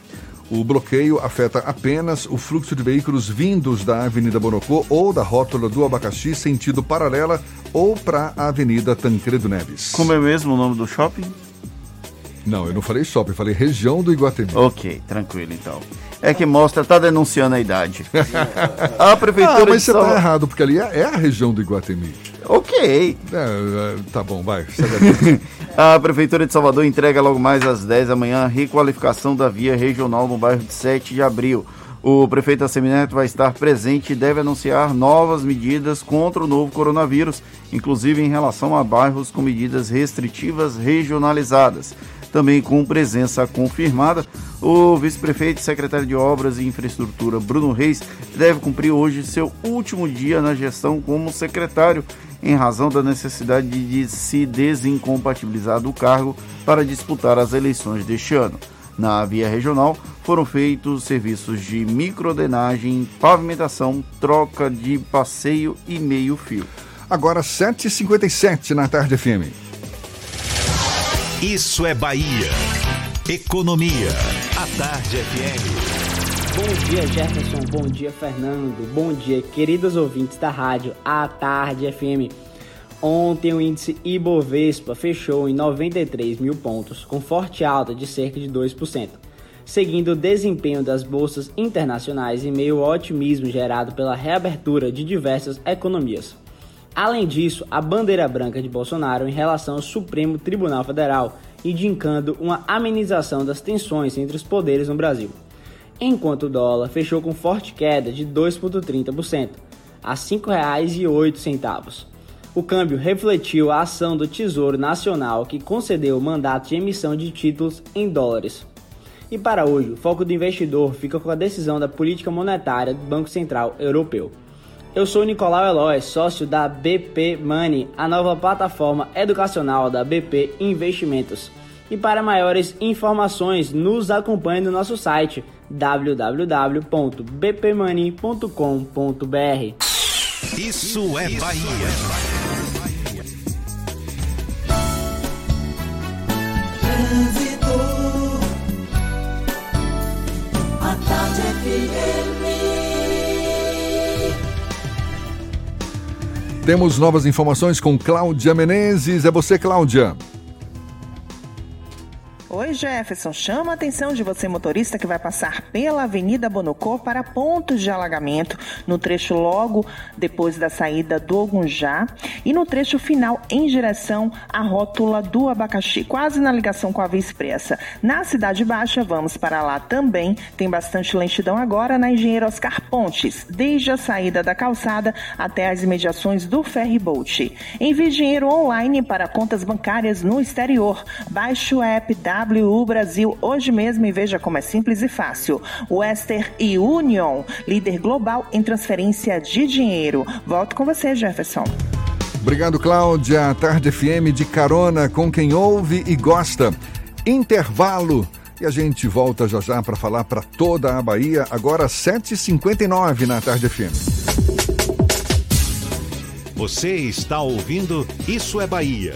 O bloqueio afeta apenas o fluxo de veículos vindos da Avenida Bonocô ou da rótula do Abacaxi, sentido paralela, ou para a Avenida Tancredo Neves. Como é mesmo o nome do shopping? Não, eu não falei shopping, eu falei região do Iguatemi. Ok, tranquilo então. É que mostra, tá denunciando a idade. a prefeitura. Ah, mas você tá Salva- errado, porque ali é, é a região do Iguatemi. Ok. É, é, tá bom, vai. A Prefeitura de Salvador entrega logo mais às 10 da manhã a requalificação da via regional no bairro de 7 de abril. O prefeito Assemineto vai estar presente e deve anunciar novas medidas contra o novo coronavírus, inclusive em relação a bairros com medidas restritivas regionalizadas. Também com presença confirmada, o vice-prefeito e secretário de Obras e Infraestrutura, Bruno Reis, deve cumprir hoje seu último dia na gestão como secretário, em razão da necessidade de se desincompatibilizar do cargo para disputar as eleições deste ano. Na via regional foram feitos serviços de microdenagem, pavimentação, troca de passeio e meio-fio. Agora 7h57 na tarde FM. Isso é Bahia. Economia. A Tarde FM. Bom dia, Jefferson. Bom dia, Fernando. Bom dia, queridos ouvintes da rádio A Tarde FM. Ontem o índice Ibovespa fechou em 93 mil pontos, com forte alta de cerca de 2%, seguindo o desempenho das bolsas internacionais em meio ao otimismo gerado pela reabertura de diversas economias. Além disso, a bandeira branca de Bolsonaro em relação ao Supremo Tribunal Federal, indicando uma amenização das tensões entre os poderes no Brasil. Enquanto o dólar fechou com forte queda de 2,30%, a R$ 5,08. O câmbio refletiu a ação do Tesouro Nacional que concedeu o mandato de emissão de títulos em dólares. E para hoje, o foco do investidor fica com a decisão da política monetária do Banco Central Europeu. Eu sou Nicolau Eloy, sócio da BP Money, a nova plataforma educacional da BP Investimentos. E para maiores informações, nos acompanhe no nosso site www.bpmoney.com.br. Isso é Bahia. Trânsito. A tarde FM. Temos novas informações com Cláudia Menezes. É você, Cláudia. Oi, Jefferson. Chama a atenção de você, motorista, que vai passar pela Avenida Bonocô para pontos de alagamento no trecho logo depois da saída do Ogunjá e no trecho final em direção à rótula do Abacaxi, quase na ligação com a Via Expressa. Na Cidade Baixa, vamos para lá também. Tem bastante lentidão agora na Engenheiro Oscar Pontes, desde a saída da calçada até as imediações do Ferryboat. Envie dinheiro online para contas bancárias no exterior. Baixe o app WU Brasil hoje mesmo e veja como é simples e fácil. Wester e Union, líder global em transferência de dinheiro. Volto com você, Jefferson. Obrigado, Cláudia. Tarde FM de carona com quem ouve e gosta. Intervalo. E a gente volta já já para falar para toda a Bahia, agora 7h59 na Tarde FM. Você está ouvindo Isso é Bahia.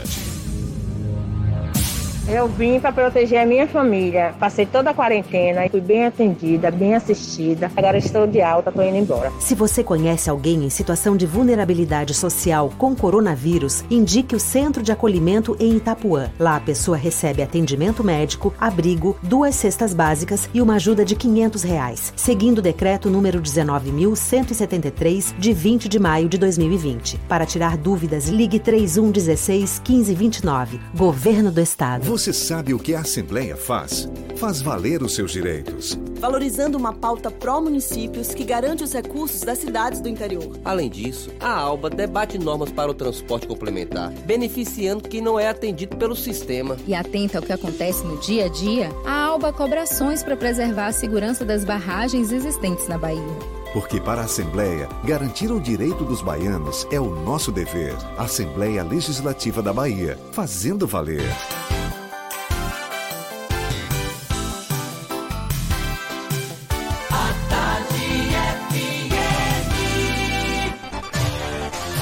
Eu vim para proteger a minha família. Passei toda a quarentena e fui bem atendida, bem assistida. Agora estou de alta, estou indo embora. Se você conhece alguém em situação de vulnerabilidade social com coronavírus, indique o Centro de Acolhimento em Itapuã. Lá a pessoa recebe atendimento médico, abrigo, duas cestas básicas e uma ajuda de 500 reais, seguindo o decreto número 19.173 de 20 de maio de 2020. Para tirar dúvidas, ligue 3116 1529. Governo do Estado. Você sabe o que a Assembleia faz? Faz valer os seus direitos. Valorizando uma pauta pró-municípios que garante os recursos das cidades do interior. Além disso, a ALBA debate normas para o transporte complementar, beneficiando quem não é atendido pelo sistema. E atenta ao que acontece no dia a dia, a ALBA cobra ações para preservar a segurança das barragens existentes na Bahia. Porque para a Assembleia, garantir o direito dos baianos é o nosso dever. Assembleia Legislativa da Bahia, fazendo valer.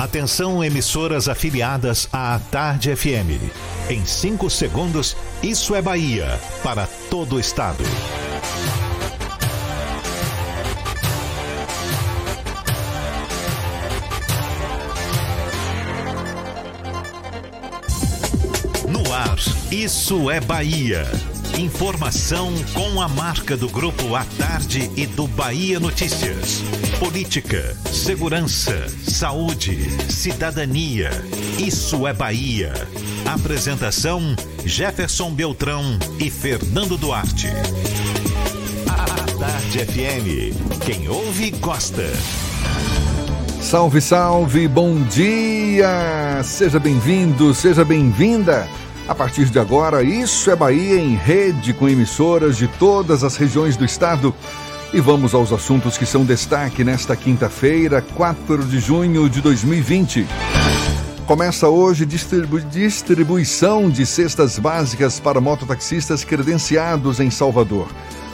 Atenção, emissoras afiliadas à Tarde FM. Em 5 segundos, Isso é Bahia. Para todo o estado. No ar, Isso é Bahia. Informação com a marca do Grupo A Tarde e do Bahia Notícias. Política, segurança, saúde, cidadania. Isso é Bahia. Apresentação: Jefferson Beltrão e Fernando Duarte. A Tarde FM. Quem ouve, gosta. Salve, salve, bom dia! Seja bem-vindo, seja bem-vinda. A partir de agora, Isso é Bahia em rede com emissoras de todas as regiões do estado. E vamos aos assuntos que são destaque nesta quinta-feira, 4 de junho de 2020. Começa hoje distribu distribuição de cestas básicas para mototaxistas credenciados em Salvador.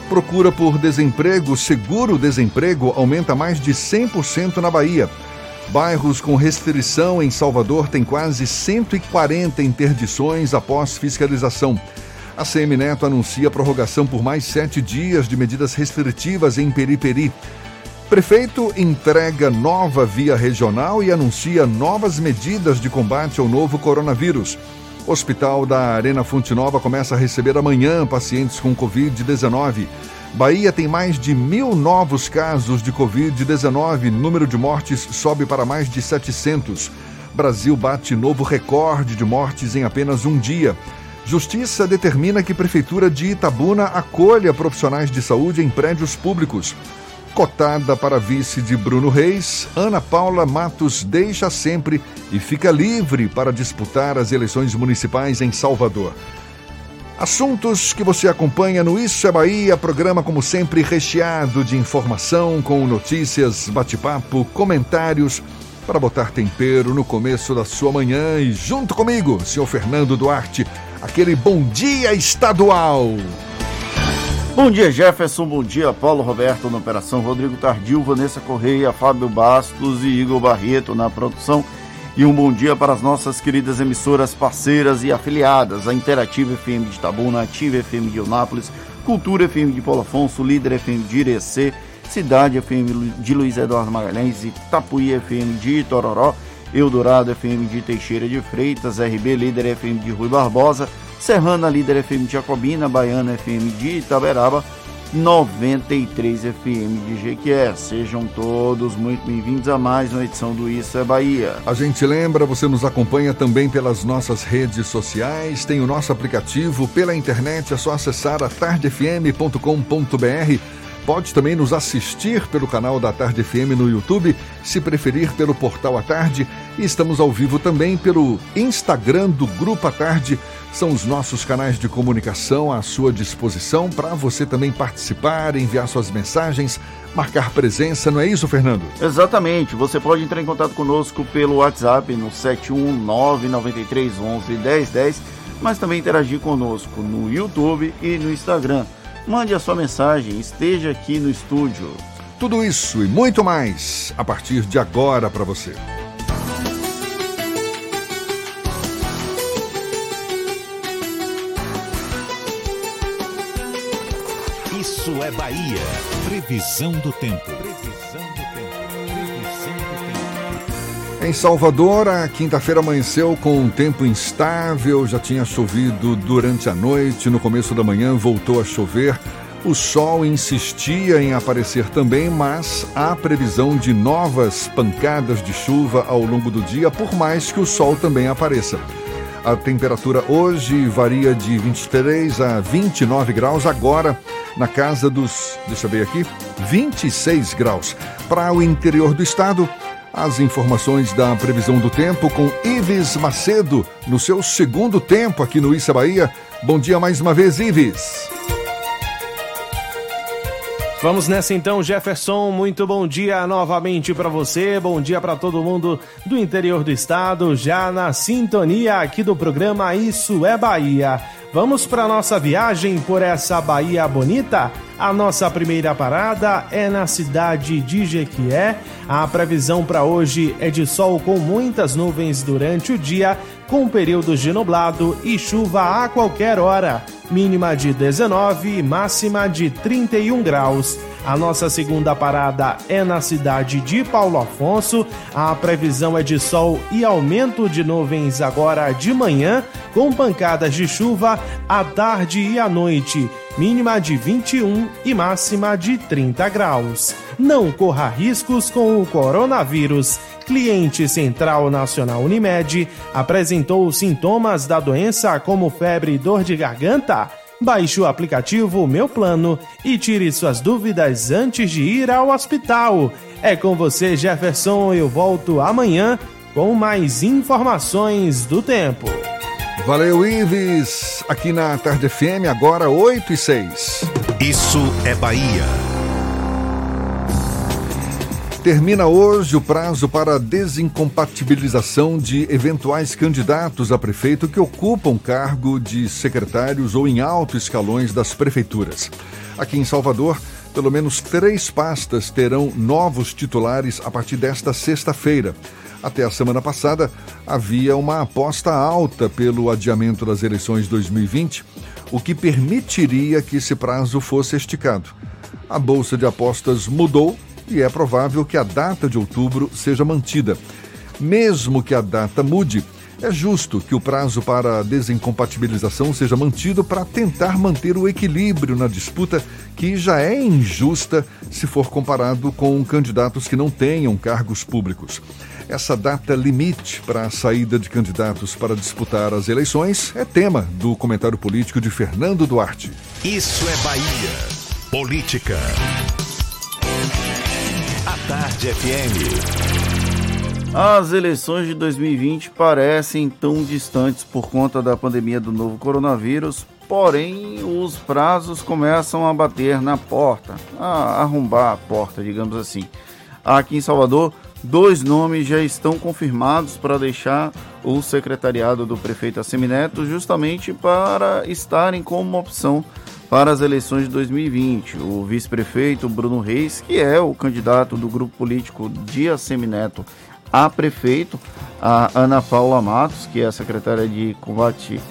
Procura por desemprego, seguro-desemprego, aumenta mais de 100% na Bahia. Bairros com restrição em Salvador têm quase 140 interdições após fiscalização. A CM Neto anuncia prorrogação por mais sete dias de medidas restritivas em Periperi. Prefeito entrega nova via regional e anuncia novas medidas de combate ao novo coronavírus. Hospital da Arena Fonte Nova começa a receber amanhã pacientes com Covid-19. Bahia tem mais de mil novos casos de Covid-19. Número de mortes sobe para mais de 700. Brasil bate novo recorde de mortes em apenas um dia. Justiça determina que Prefeitura de Itabuna acolha profissionais de saúde em prédios públicos. Cotada para vice de Bruno Reis, Ana Paula Matos deixa sempre e fica livre para disputar as eleições municipais em Salvador. Assuntos que você acompanha no Isso é Bahia, programa como sempre recheado de informação, com notícias, bate-papo, comentários, para botar tempero no começo da sua manhã e junto comigo, senhor Fernando Duarte, aquele bom dia estadual. Bom dia, Jefferson. Bom dia, Paulo Roberto na operação, Rodrigo Tardil, Vanessa Correia, Fábio Bastos e Igor Barreto na produção. E um bom dia para as nossas queridas emissoras parceiras e afiliadas, a Interativa FM de Itabuna, Ativa FM de Eunápolis, Cultura FM de Paulo Afonso, Líder FM de Irecê, Cidade FM de Luiz Eduardo Magalhães, Itapuí FM de Itororó, Eldorado FM de Teixeira de Freitas, RB Líder FM de Rui Barbosa, Serrana Líder FM de Jacobina, Baiana FM de Itaberaba, 93 FM de Jequié. Sejam todos muito bem-vindos a mais uma edição do Isso é Bahia. A gente lembra, você nos acompanha também pelas nossas redes sociais, tem o nosso aplicativo pela internet, é só acessar a tardefm.com.br. Pode também nos assistir pelo canal da Tarde FM no YouTube, se preferir pelo portal A Tarde. E estamos ao vivo também pelo Instagram do Grupo A Tarde. São os nossos canais de comunicação à sua disposição para você também participar, enviar suas mensagens, marcar presença, não é isso, Fernando? Exatamente. Você pode entrar em contato conosco pelo WhatsApp no 71993111010, mas também interagir conosco no YouTube e no Instagram. Mande a sua mensagem, esteja aqui no estúdio. Tudo isso e muito mais a partir de agora para você. Isso é Bahia. Previsão do tempo. Em Salvador, a quinta-feira amanheceu com um tempo instável, já tinha chovido durante a noite, no começo da manhã voltou a chover. O sol insistia em aparecer também, mas há previsão de novas pancadas de chuva ao longo do dia, por mais que o sol também apareça. A temperatura hoje varia de 23 a 29 graus, agora na casa dos, deixa eu ver aqui, 26 graus. Para o interior do estado, as informações da previsão do tempo com Ives Macedo no seu segundo tempo aqui no Issa Bahia. Bom dia mais uma vez, Ives. Vamos nessa então, Jefferson. Muito bom dia novamente para você. Bom dia para todo mundo do interior do estado, já na sintonia aqui do programa Isso é Bahia. Vamos para nossa viagem por essa Bahia bonita? A nossa primeira parada é na cidade de Jequié. A previsão para hoje é de sol com muitas nuvens durante o dia, com períodos de nublado e chuva a qualquer hora. Mínima de 19 e máxima de 31 graus. A nossa segunda parada é na cidade de Paulo Afonso. A previsão é de sol e aumento de nuvens agora de manhã, com pancadas de chuva à tarde e à noite. Mínima de 21 e máxima de 30 graus. Não corra riscos com o coronavírus. Cliente Central Nacional Unimed apresentou sintomas da doença como febre e dor de garganta? Baixe o aplicativo Meu Plano e tire suas dúvidas antes de ir ao hospital. É com você, Jefferson. Eu volto amanhã com mais informações do tempo. Valeu, Ives. Aqui na Tarde FM, agora 8 e 6. Isso é Bahia. Termina hoje o prazo para desincompatibilização de eventuais candidatos a prefeito que ocupam cargo de secretários ou em altos escalões das prefeituras. Aqui em Salvador, pelo menos três pastas terão novos titulares a partir desta sexta-feira. Até a semana passada, havia uma aposta alta pelo adiamento das eleições 2020, o que permitiria que esse prazo fosse esticado. A bolsa de apostas mudou e é provável que a data de outubro seja mantida. Mesmo que a data mude, é justo que o prazo para desincompatibilização seja mantido para tentar manter o equilíbrio na disputa, que já é injusta se for comparado com candidatos que não tenham cargos públicos. Essa data limite para a saída de candidatos para disputar as eleições é tema do comentário político de Fernando Duarte. Isso é Bahia. Política. Tarde FM. As eleições de 2020 parecem tão distantes por conta da pandemia do novo coronavírus, porém os prazos começam a bater na porta, a arrombar a porta, digamos assim. Aqui em Salvador, dois nomes já estão confirmados para deixar o secretariado do prefeito Assemineto, justamente para estarem como opção para as eleições de 2020. O vice-prefeito Bruno Reis, que é o candidato do grupo político de Semineto a prefeito, a Ana Paula Matos, que é a secretária de combate,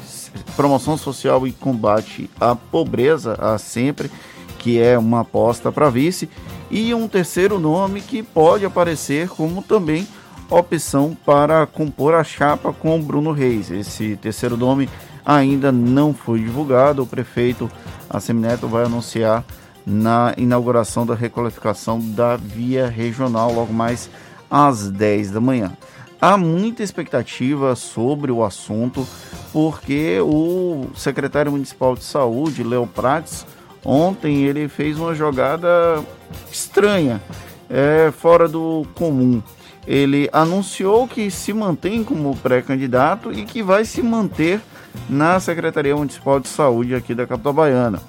promoção social e combate à pobreza, a sempre, que é uma aposta para vice, e um terceiro nome que pode aparecer como também opção para compor a chapa com Bruno Reis. Esse terceiro nome ainda não foi divulgado. O prefeito a Semineto vai anunciar na inauguração da requalificação da via regional logo mais às 10 da manhã. Há muita expectativa sobre o assunto, porque o secretário municipal de saúde, Léo Prates, ontem ele fez uma jogada estranha, é, fora do comum. Ele anunciou que se mantém como pré-candidato e que vai se manter na Secretaria Municipal de Saúde aqui da capital baiana.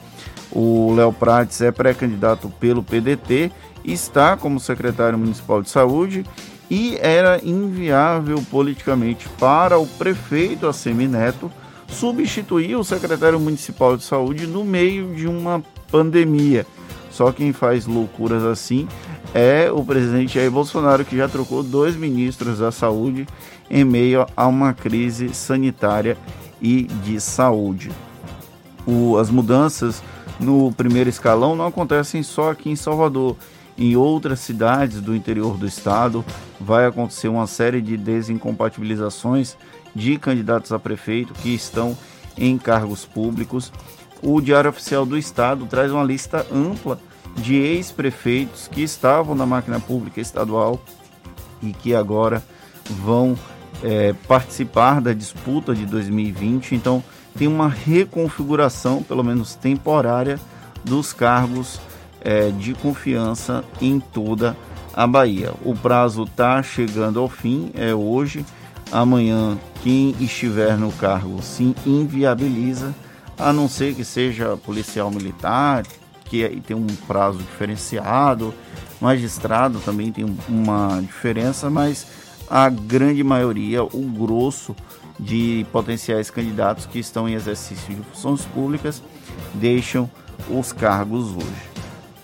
O Léo Prates é pré-candidato pelo PDT, está como secretário municipal de saúde e era inviável politicamente para o prefeito Assemineto substituir o secretário municipal de saúde no meio de uma pandemia. Só quem faz loucuras assim é o presidente Jair Bolsonaro, que já trocou dois ministros da saúde em meio a uma crise sanitária e de saúde. O, as mudanças no primeiro escalão não acontecem só aqui em Salvador. Em outras cidades do interior do estado vai acontecer uma série de desincompatibilizações de candidatos a prefeito que estão em cargos públicos. O Diário Oficial do Estado traz uma lista ampla de ex-prefeitos que estavam na máquina pública estadual e que agora vão é, participar da disputa de 2020, então tem uma reconfiguração, pelo menos temporária, dos cargos é, de confiança em toda a Bahia. O prazo está chegando ao fim, é hoje. Amanhã, quem estiver no cargo se inviabiliza, a não ser que seja policial militar, que aí tem um prazo diferenciado, magistrado também tem uma diferença, mas a grande maioria, o grosso de potenciais candidatos que estão em exercício de funções públicas deixam os cargos hoje.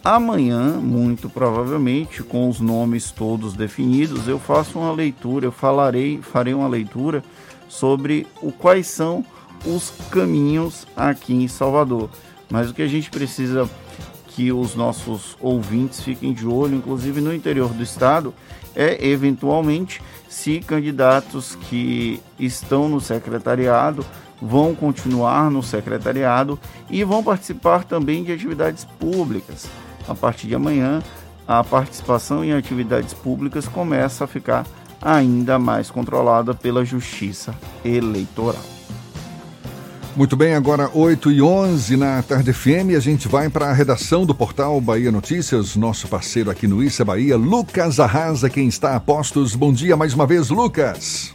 Amanhã, muito provavelmente, com os nomes todos definidos, eu faço uma leitura, eu falarei, farei uma leitura sobre o quais são os caminhos aqui em Salvador. Mas o que a gente precisa que os nossos ouvintes fiquem de olho, inclusive no interior do estado, é eventualmente se candidatos que estão no secretariado vão continuar no secretariado e vão participar também de atividades públicas. A partir de amanhã, a participação em atividades públicas começa a ficar ainda mais controlada pela Justiça Eleitoral. Muito bem, agora 8 e 11 na Tarde FM, a gente vai para a redação do portal Bahia Notícias, nosso parceiro aqui no Issa Bahia, Lucas Arrasa, quem está a postos. Bom dia mais uma vez, Lucas.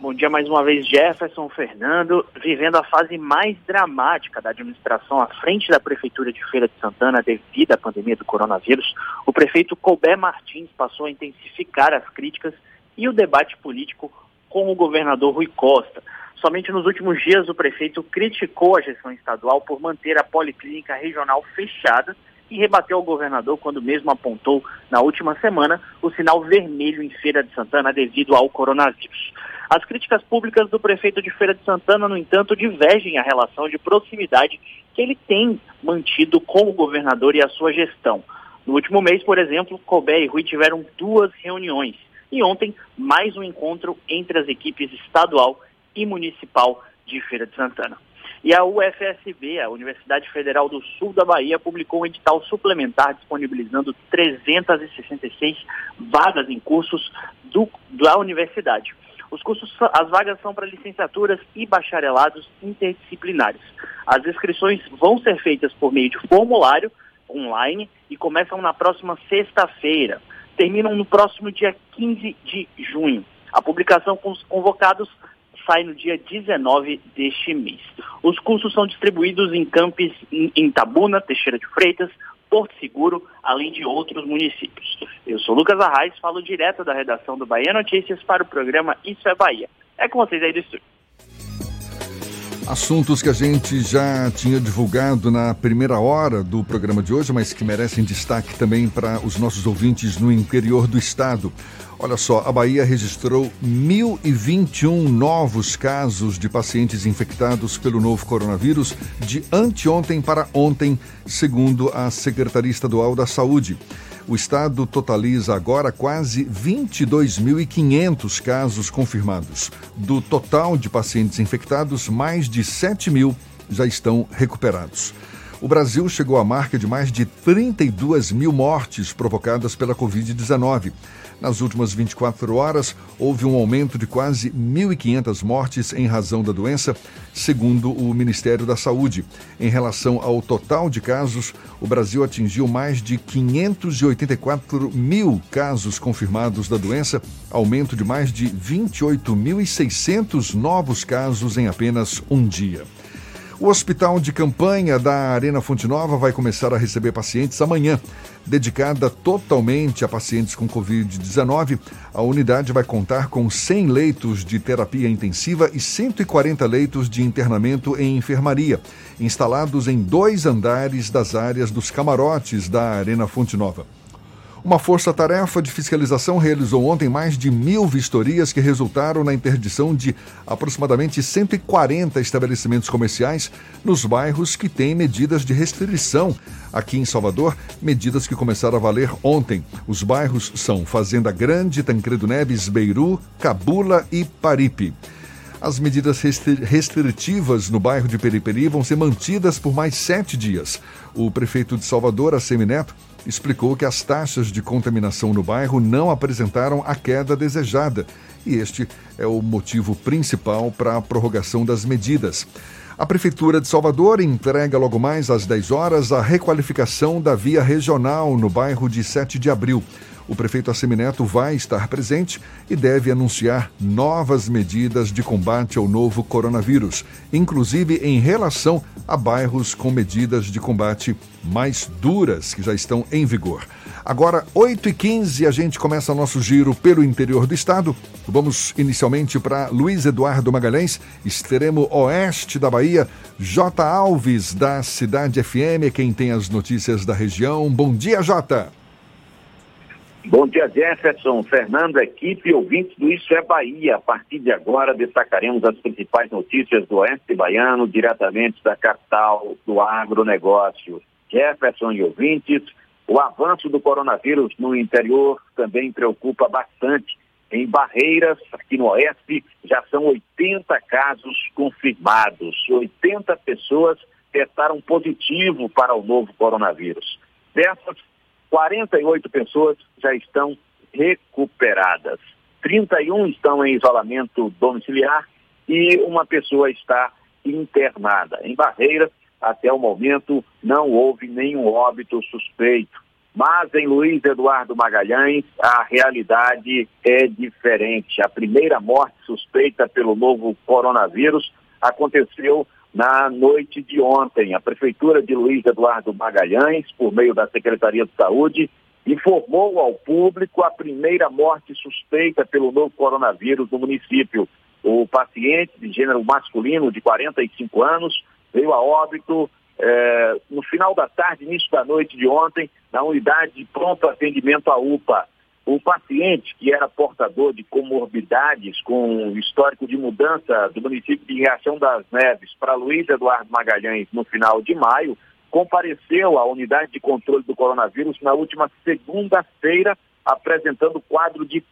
Bom dia mais uma vez, Jefferson Fernando, vivendo a fase mais dramática da administração à frente da Prefeitura de Feira de Santana devido à pandemia do coronavírus, o prefeito Colbert Martins passou a intensificar as críticas e o debate político com o governador Rui Costa. Somente nos últimos dias, o prefeito criticou a gestão estadual por manter a policlínica regional fechada e rebateu ao governador quando mesmo apontou, na última semana, o sinal vermelho em Feira de Santana devido ao coronavírus. As críticas públicas do prefeito de Feira de Santana, no entanto, divergem a relação de proximidade que ele tem mantido com o governador e a sua gestão. No último mês, por exemplo, Colbert e Rui tiveram duas reuniões e ontem mais um encontro entre as equipes estadual e municipal de Feira de Santana. E a UFSB, a Universidade Federal do Sul da Bahia, publicou um edital suplementar disponibilizando 366 vagas em cursos do, da universidade. Os cursos, as vagas são para licenciaturas e bacharelados interdisciplinares. As inscrições vão ser feitas por meio de formulário online e começam na próxima sexta-feira. Terminam no próximo dia 15 de junho. A publicação com os convocados sai no dia 19 deste mês. Os cursos são distribuídos em campos em Tabuna, Teixeira de Freitas, Porto Seguro, além de outros municípios. Eu sou Lucas Arraes, falo direto da redação do Bahia Notícias para o programa Isso é Bahia. É com vocês aí do estúdio. Assuntos que a gente já tinha divulgado na primeira hora do programa de hoje, mas que merecem destaque também para os nossos ouvintes no interior do estado. Olha só, a Bahia registrou 1.021 novos casos de pacientes infectados pelo novo coronavírus de anteontem para ontem, segundo a Secretaria Estadual da Saúde. O estado totaliza agora quase 22.500 casos confirmados. Do total de pacientes infectados, mais de 7 mil já estão recuperados. O Brasil chegou à marca de mais de 32 mil mortes provocadas pela Covid-19. Nas últimas 24 horas, houve um aumento de quase 1.500 mortes em razão da doença, segundo o Ministério da Saúde. Em relação ao total de casos, o Brasil atingiu mais de 584 mil casos confirmados da doença, aumento de mais de 28.600 novos casos em apenas um dia. O hospital de campanha da Arena Fonte Nova vai começar a receber pacientes amanhã. Dedicada totalmente a pacientes com Covid-19, a unidade vai contar com 100 leitos de terapia intensiva e 140 leitos de internamento em enfermaria, instalados em dois andares das áreas dos camarotes da Arena Fonte Nova. Uma força-tarefa de fiscalização realizou ontem mais de mil vistorias que resultaram na interdição de aproximadamente 140 estabelecimentos comerciais nos bairros que têm medidas de restrição. Aqui em Salvador, medidas que começaram a valer ontem. Os bairros são Fazenda Grande, Tancredo Neves, Beiru, Cabula e Paripe. As medidas restritivas no bairro de Periperi vão ser mantidas por mais sete dias. O prefeito de Salvador, Assemineto, explicou que as taxas de contaminação no bairro não apresentaram a queda desejada e este é o motivo principal para a prorrogação das medidas. A Prefeitura de Salvador entrega logo mais às 10 horas a requalificação da via regional no bairro de 7 de abril. O prefeito Assemineto vai estar presente e deve anunciar novas medidas de combate ao novo coronavírus, inclusive em relação a bairros com medidas de combate mais duras que já estão em vigor. Agora, 8h15, a gente começa nosso giro pelo interior do estado. Vamos inicialmente para Luiz Eduardo Magalhães, extremo oeste da Bahia. J. Alves, da Cidade FM, quem tem as notícias da região. Bom dia, Jota. Bom dia, Jefferson, Fernando, equipe e ouvintes do Isso é Bahia. A partir de agora, destacaremos as principais notícias do Oeste Baiano, diretamente da capital do agronegócio. Jefferson e ouvintes, o avanço do coronavírus no interior também preocupa bastante. Em Barreiras, aqui no Oeste, já são 80 casos confirmados. 80 pessoas testaram positivo para o novo coronavírus. Dessas, 48 pessoas já estão recuperadas. 31 estão em isolamento domiciliar e uma pessoa está internada. Em Barreiras, até o momento, não houve nenhum óbito suspeito. Mas em Luiz Eduardo Magalhães, a realidade é diferente. A primeira morte suspeita pelo novo coronavírus aconteceu na noite de ontem. A Prefeitura de Luiz Eduardo Magalhães, por meio da Secretaria de Saúde, informou ao público a primeira morte suspeita pelo novo coronavírus no município. O paciente de gênero masculino de 45 anos veio a óbito é, no final da tarde, início da noite de ontem, na unidade de pronto atendimento à UPA. O paciente, que era portador de comorbidades com histórico de mudança do município de Reação das Neves para Luiz Eduardo Magalhães no final de maio, compareceu à unidade de controle do coronavírus na última segunda-feira, apresentando quadro de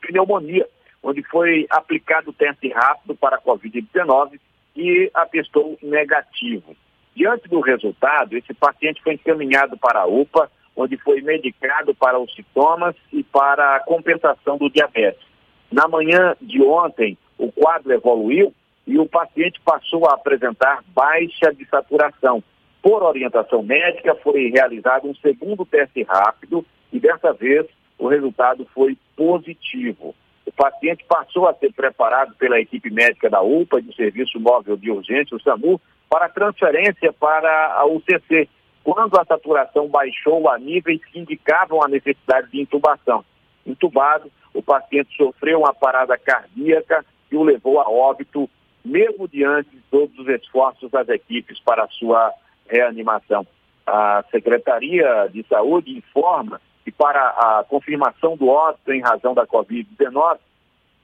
pneumonia, onde foi aplicado o teste rápido para a Covid-19 e atestou negativo. Diante do resultado, esse paciente foi encaminhado para a UPA, onde foi medicado para os sintomas e para a compensação do diabetes. Na manhã de ontem, o quadro evoluiu e o paciente passou a apresentar baixa de saturação. Por orientação médica, foi realizado um segundo teste rápido e dessa vez o resultado foi positivo. O paciente passou a ser preparado pela equipe médica da UPA, do Serviço Móvel de Urgência, o SAMU, para transferência para a UCC, quando a saturação baixou a níveis que indicavam a necessidade de intubação. Intubado, o paciente sofreu uma parada cardíaca e o levou a óbito, mesmo diante de todos os esforços das equipes para a sua reanimação. A Secretaria de Saúde informa que para a confirmação do óbito em razão da Covid-19,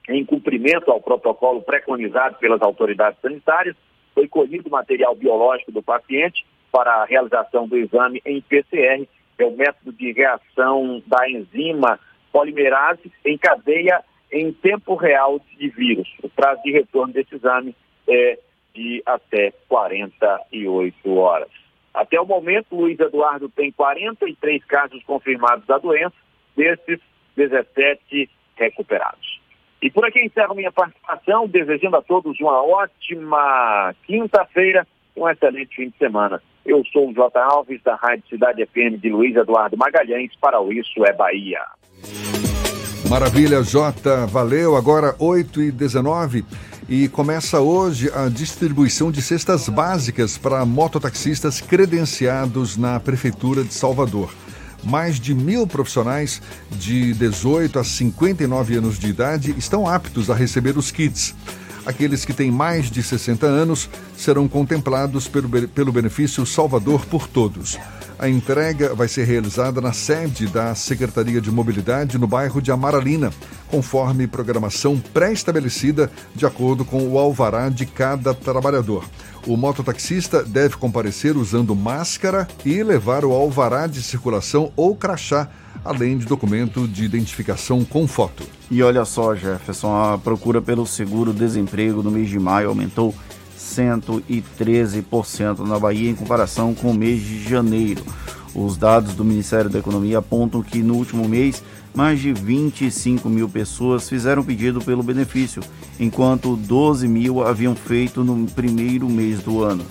em cumprimento ao protocolo preconizado pelas autoridades sanitárias, foi colhido material biológico do paciente para a realização do exame em PCR, é o método de reação da enzima polimerase em cadeia em tempo real de vírus. O prazo de retorno desse exame é de até 48 horas. Até o momento, Luiz Eduardo tem 43 casos confirmados da doença, desses 17 recuperados. E por aqui encerro minha participação, desejando a todos uma ótima quinta-feira um excelente fim de semana. Eu sou o J. Alves, da Rádio Cidade FM de Luiz Eduardo Magalhães, para o Isso é Bahia. Maravilha, Jota, valeu. Agora 8 e 19 e começa hoje a distribuição de cestas básicas para mototaxistas credenciados na Prefeitura de Salvador mais de mil profissionais de 18 a 59 anos de idade estão aptos a receber os kits. Aqueles que têm mais de 60 anos serão contemplados pelo, pelo benefício Salvador por Todos. A entrega vai ser realizada na sede da Secretaria de Mobilidade no bairro de Amaralina, conforme programação pré-estabelecida de acordo com o alvará de cada trabalhador. O mototaxista deve comparecer usando máscara e levar o alvará de circulação ou crachá, além de documento de identificação com foto. E olha só, Jefferson, a procura pelo seguro-desemprego no mês de maio aumentou 113% na Bahia em comparação com o mês de janeiro. Os dados do Ministério da Economia apontam que no último mês mais de 25 mil pessoas fizeram pedido pelo benefício, enquanto 12 mil haviam feito no primeiro mês do ano.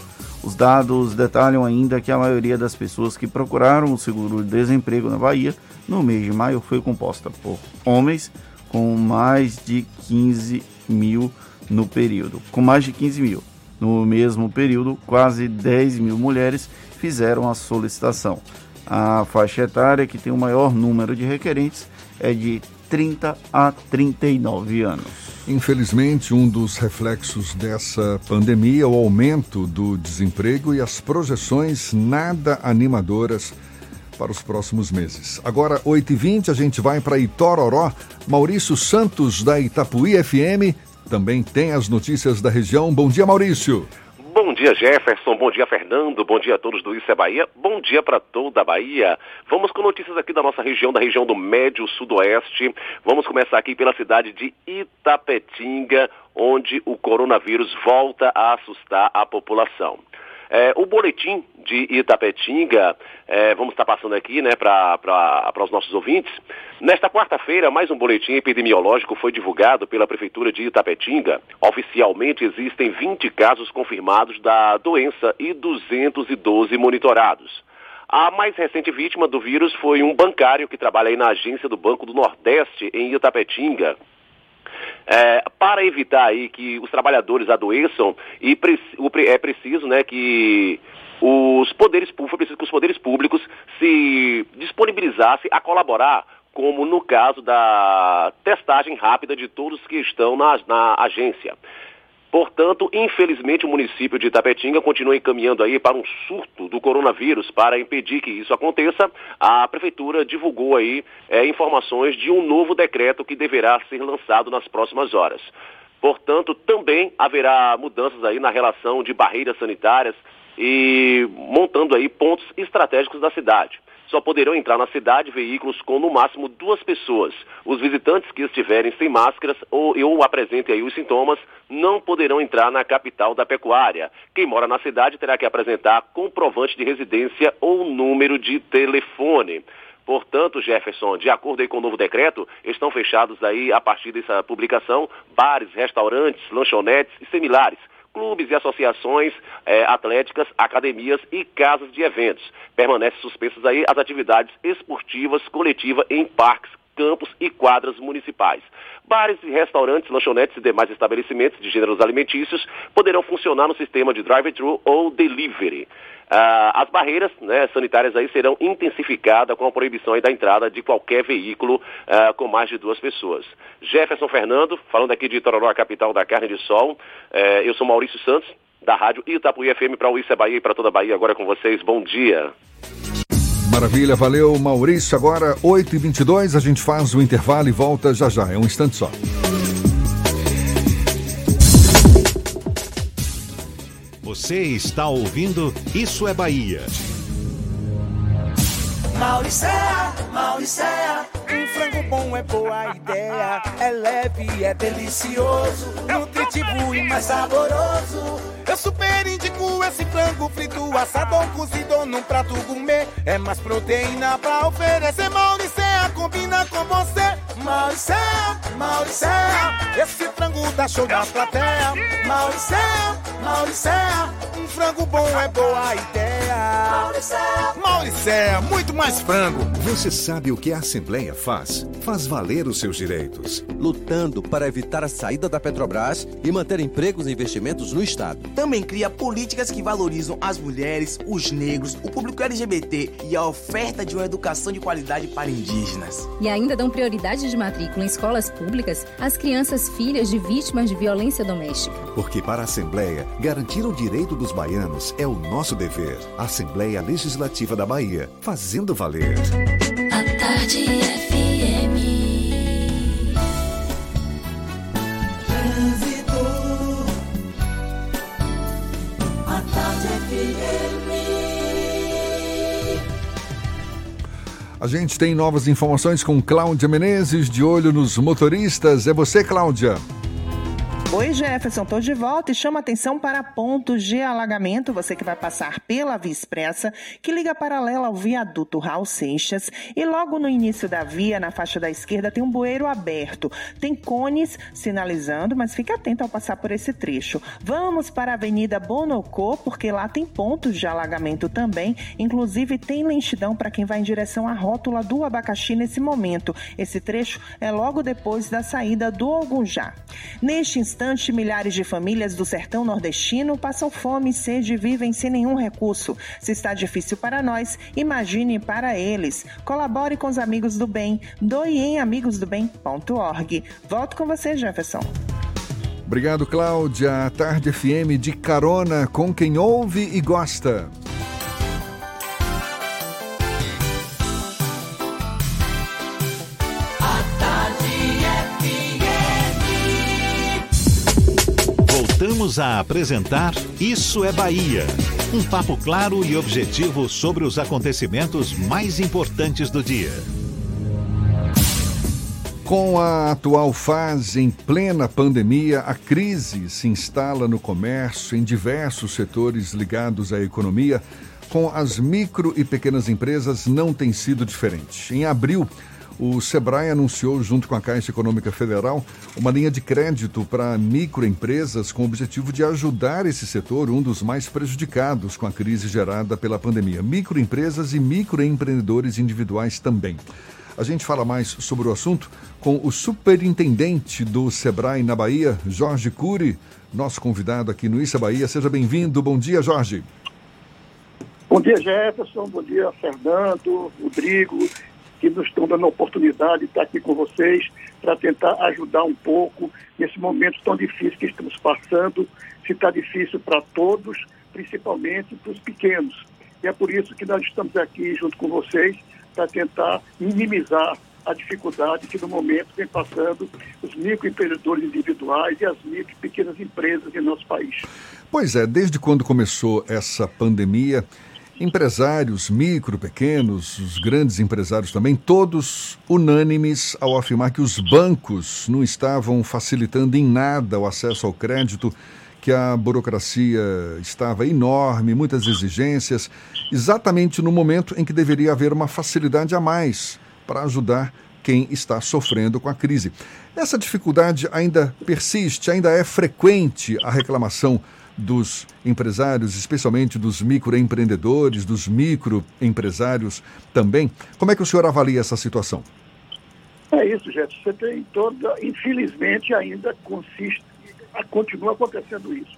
Os dados detalham ainda que a maioria das pessoas que procuraram o seguro-desemprego na Bahia no mês de maio foi composta por homens, com mais de 15 mil no período. Com mais de 15 mil. No mesmo período, quase 10 mil mulheres fizeram a solicitação. A faixa etária que tem o maior número de requerentes é de 30 a 39 anos. Infelizmente, um dos reflexos dessa pandemia é o aumento do desemprego e as projeções nada animadoras para os próximos meses. Agora, 8h20, a gente vai para Itororó. Maurício Santos, da Itapuí FM, também tem as notícias da região. Bom dia, Maurício. Bom dia Jefferson. Bom dia, Fernando. Bom dia a todos do Isso é Bahia. Bom dia para toda a Bahia. Vamos com notícias aqui da nossa região, da região do Médio Sudoeste. Vamos começar aqui pela cidade de Itapetinga, onde o coronavírus volta a assustar a população. É, o boletim de Itapetinga, é, vamos estar passando aqui né, para os nossos ouvintes. Nesta quarta-feira, mais um boletim epidemiológico foi divulgado pela Prefeitura de Itapetinga. Oficialmente existem 20 casos confirmados da doença e 212 monitorados. A mais recente vítima do vírus foi um bancário que trabalha aí na agência do Banco do Nordeste, em Itapetinga. É, para evitar aí que os trabalhadores adoeçam e é preciso né, que os poderes públicos, que os poderes públicos se disponibilizassem a colaborar como no caso da testagem rápida de todos que estão na, na agência. Portanto, infelizmente, o município de Itapetinga continua encaminhando aí para um surto do coronavírus. Para impedir que isso aconteça, a prefeitura divulgou aí é, informações de um novo decreto que deverá ser lançado nas próximas horas. Portanto, também haverá mudanças aí na relação de barreiras sanitárias e montando aí pontos estratégicos da cidade. Só poderão entrar na cidade veículos com no máximo duas pessoas. Os visitantes que estiverem sem máscaras ou, ou apresentem aí os sintomas não poderão entrar na capital da pecuária. Quem mora na cidade terá que apresentar comprovante de residência ou número de telefone. Portanto, Jefferson, de acordo com o novo decreto, estão fechados aí, a partir dessa publicação, bares, restaurantes, lanchonetes e similares, clubes e associações eh, atléticas, academias e casas de eventos. Permanecem suspensas aí as atividades esportivas coletivas em parques, campos e quadras municipais. Bares e restaurantes, lanchonetes e demais estabelecimentos de gêneros alimentícios poderão funcionar no sistema de drive-thru ou delivery. Ah, as barreiras né, sanitárias aí serão intensificadas com a proibição da entrada de qualquer veículo ah, com mais de duas pessoas. Jefferson Fernando, falando aqui de Itororó, a capital da carne de sol. Eh, eu sou Maurício Santos, da rádio Itapuí FM para o Isso é Bahia e para toda a Bahia. Agora com vocês, bom dia. Maravilha, valeu Maurício. Agora 8h22, a gente faz o intervalo e volta já já, é um instante só. Você está ouvindo Isso é Bahia. Mauricéia, Mauricéia, bom é boa ideia. É leve, é delicioso, nutritivo e mais saboroso. Eu super indico esse frango frito, assado ou cozido num prato gourmet. É mais proteína pra oferecer. Mauricéia combina com você. Mauricéia, Mauricéia, esse frango dá show na plateia. Mauricéia, Mauricéia, um frango bom é boa ideia. Mauricéia, Mauricéia, muito mais frango. Você sabe o que a Assembleia faz? Faz valer os seus direitos. Lutando para evitar a saída da Petrobras e manter empregos e investimentos no Estado. Também cria políticas que valorizam as mulheres, os negros, o público LGBT e a oferta de uma educação de qualidade para indígenas. E ainda dão prioridade de matrícula em escolas públicas às crianças filhas de vítimas de violência doméstica. Porque para a Assembleia, garantir o direito dos baianos é o nosso dever. Assembleia Legislativa da Bahia, fazendo valer. A tarde FM. A gente tem novas informações com Cláudia Menezes, de olho nos motoristas. É você, Cláudia. Oi, Jefferson, tô de volta e chama atenção para pontos de alagamento. Você que vai passar pela Via Expressa, que liga paralela ao viaduto Raul Seixas. E logo no início da via, na faixa da esquerda, tem um bueiro aberto. Tem cones sinalizando, mas fique atento ao passar por esse trecho. Vamos para a Avenida Bonocô, porque lá tem pontos de alagamento também. Inclusive, tem lentidão para quem vai em direção à rótula do abacaxi nesse momento. Esse trecho é logo depois da saída do Ogunjá. Neste instante, milhares de famílias do sertão nordestino passam fome e sede e vivem sem nenhum recurso. Se está difícil para nós, imagine para eles. Colabore com os amigos do bem. Doe em amigosdobem.org. Volto com você, Jefferson. Obrigado, Cláudia. Tarde FM de carona com quem ouve e gosta. Voltamos a apresentar Isso é Bahia. Um papo claro e objetivo sobre os acontecimentos mais importantes do dia. Com a atual fase em plena pandemia, a crise se instala no comércio, em diversos setores ligados à economia. Com as micro e pequenas empresas, não tem sido diferente. Em abril, o Sebrae anunciou, junto com a Caixa Econômica Federal, uma linha de crédito para microempresas com o objetivo de ajudar esse setor, um dos mais prejudicados com a crise gerada pela pandemia. Microempresas e microempreendedores individuais também. A gente fala mais sobre o assunto com o superintendente do Sebrae na Bahia, Jorge Cury, nosso convidado aqui no Issa Bahia. Seja bem-vindo. Bom dia, Jorge. Bom dia, Jefferson. Bom dia, Fernando, Rodrigo, que nos estão dando a oportunidade de estar aqui com vocês para tentar ajudar um pouco nesse momento tão difícil que estamos passando. Se está difícil para todos, principalmente para os pequenos. E é por isso que nós estamos aqui junto com vocês para tentar minimizar a dificuldade que no momento vem passando os microempreendedores individuais e as micro e pequenas empresas em nosso país. Pois é, desde quando começou essa pandemia, empresários, micro, pequenos, os grandes empresários também, todos unânimes ao afirmar que os bancos não estavam facilitando em nada o acesso ao crédito que a burocracia estava enorme, muitas exigências, exatamente no momento em que deveria haver uma facilidade a mais para ajudar quem está sofrendo com a crise. Essa dificuldade ainda persiste, ainda é frequente a reclamação dos empresários, especialmente dos microempreendedores, dos microempresários também. Como é que o senhor avalia essa situação? É isso, Jefferson. Você tem toda. Infelizmente, ainda consiste continua acontecendo isso.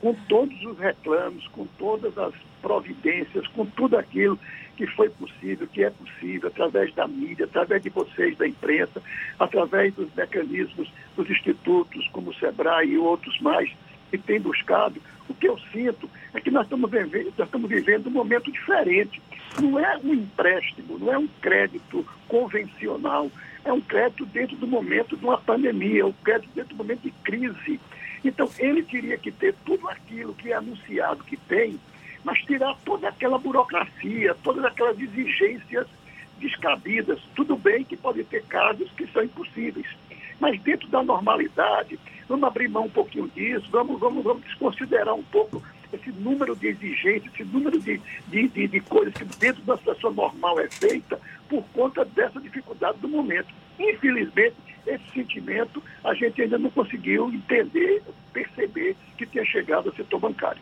Com todos os reclamos, com todas as providências, com tudo aquilo que foi possível, que é possível, através da mídia, através de vocês, da imprensa, através dos mecanismos dos institutos, como o SEBRAE e outros mais, que têm buscado, o que eu sinto é que nós estamos vivendo, nós estamos vivendo um momento diferente. Não é um empréstimo, não é um crédito convencional, é um crédito dentro do momento de uma pandemia, é um crédito dentro do momento de crise. Então, ele teria que ter tudo aquilo que é anunciado que tem, mas tirar toda aquela burocracia, todas aquelas exigências descabidas. Tudo bem que pode ter casos que são impossíveis, mas dentro da normalidade, vamos abrir mão um pouquinho disso, vamos, vamos, vamos desconsiderar um pouco esse número de exigências, esse número de, de, de, de coisas que dentro da situação normal é feita por conta dessa dificuldade do momento. Infelizmente, esse sentimento a gente ainda não conseguiu entender, perceber que tinha chegado ao setor bancário.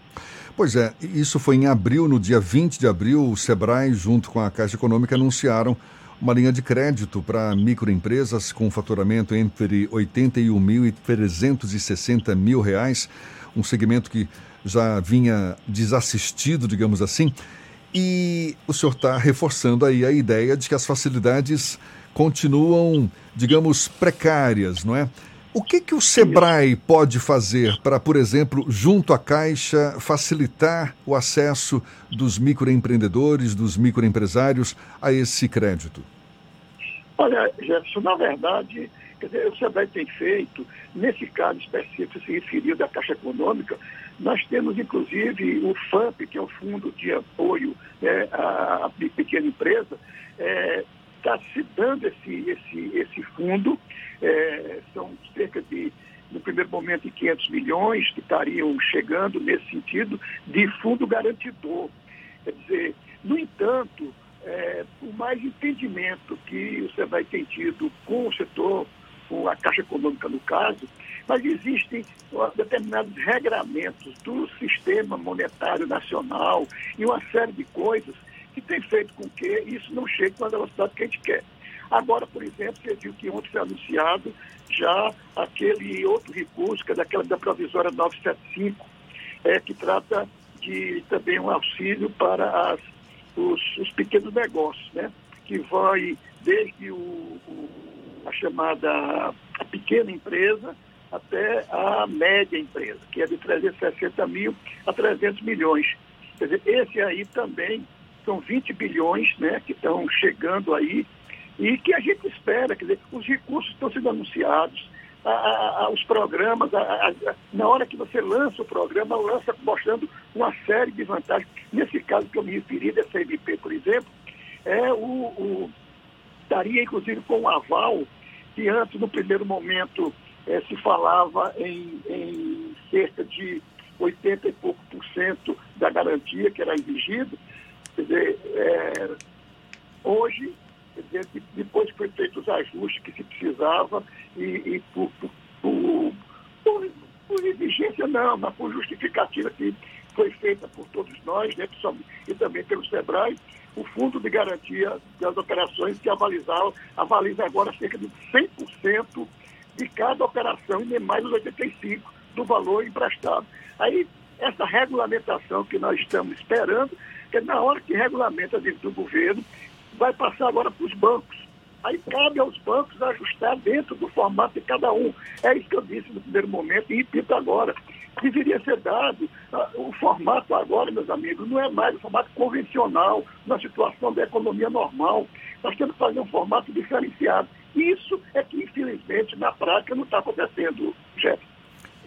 Pois é, isso foi em abril, no dia 20 de abril, o Sebrae, junto com a Caixa Econômica, anunciaram uma linha de crédito para microempresas com faturamento entre 81 mil e 360 mil reais, um segmento que já vinha desassistido, digamos assim. E o senhor está reforçando aí a ideia de que as facilidades continuam, digamos, precárias, não é? O que, que o Sebrae pode fazer para, por exemplo, junto à Caixa, facilitar o acesso dos microempreendedores, dos microempresários a esse crédito? Olha, Jefferson, na verdade, dizer, o Sebrae tem feito, nesse caso específico, se referiu da Caixa Econômica, nós temos, inclusive, o FAMP, que é o Fundo de Apoio né, à Pequena Empresa, é, está se dando esse, esse, esse fundo, é, são cerca de, no primeiro momento, de 500 milhões que estariam chegando nesse sentido de fundo garantidor. Quer dizer, no entanto, é, por mais entendimento que o Sebrae tem tido com o setor, com a Caixa Econômica no caso, mas existem determinados regramentos do sistema monetário nacional e uma série de coisas que tem feito com que isso não chegue com a velocidade que a gente quer. Agora, por exemplo, você viu que ontem foi anunciado já aquele outro recurso, que é daquela da provisória 975, é, que trata de também um auxílio para as, os, os, pequenos negócios, né? que vai desde o, o, a chamada pequena empresa até a média empresa, que é de 360 mil a 300 milhões. Quer dizer, esse aí também são 20 bilhões né, que estão chegando aí e que a gente espera, quer dizer, os recursos estão sendo anunciados, a, a, os programas, na hora que você lança o programa, lança mostrando uma série de vantagens. Nesse caso que eu me referi, dessa MP, por exemplo, é o, o estaria inclusive com um aval que antes, no primeiro momento, é, se falava em, em cerca de 80 e pouco por cento da garantia que era exigido. Quer dizer, é, hoje, depois foi feito os ajustes que se precisava e, e por, por, por, por, exigência não, mas por justificativa que foi feita por todos nós, né, e também pelo SEBRAE, o Fundo de Garantia das Operações que avalizava, avaliza agora cerca de 100% de cada operação e nem mais os 85% do valor emprestado. Aí, essa regulamentação que nós estamos esperando, que na hora que regulamenta do governo, vai passar agora para os bancos. Aí cabe aos bancos ajustar dentro do formato de cada um. É isso que eu disse no primeiro momento e repito agora. Deveria ser dado uh, o formato agora, meus amigos, não é mais o formato convencional, na situação da economia normal. Nós temos que fazer um formato diferenciado. Isso é que, infelizmente, na prática não está acontecendo, Jeff.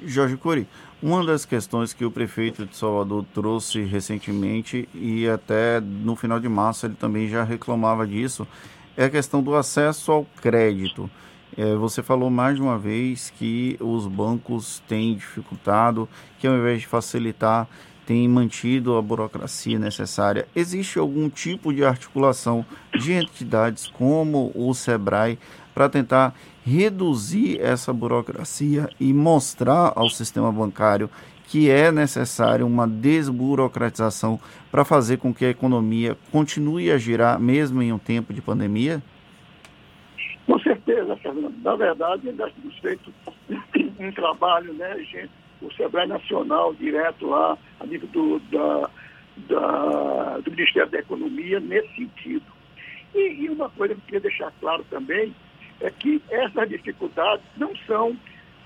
Jorge Cury, uma das questões que o prefeito de Salvador trouxe recentemente e até no final de março ele também já reclamava disso, é a questão do acesso ao crédito. É, você falou mais de uma vez que os bancos têm dificultado, que ao invés de facilitar, têm mantido a burocracia necessária. Existe algum tipo de articulação de entidades como o SEBRAE para tentar reduzir essa burocracia e mostrar ao sistema bancário que é necessário uma desburocratização para fazer com que a economia continue a girar mesmo em um tempo de pandemia? Com certeza, Fernando. Na verdade, nós temos feito um trabalho, né, gente, o Sebrae Nacional, direto lá, a nível do, da, da, do Ministério da Economia, nesse sentido. E, e uma coisa que eu queria deixar claro também é que essas dificuldades não são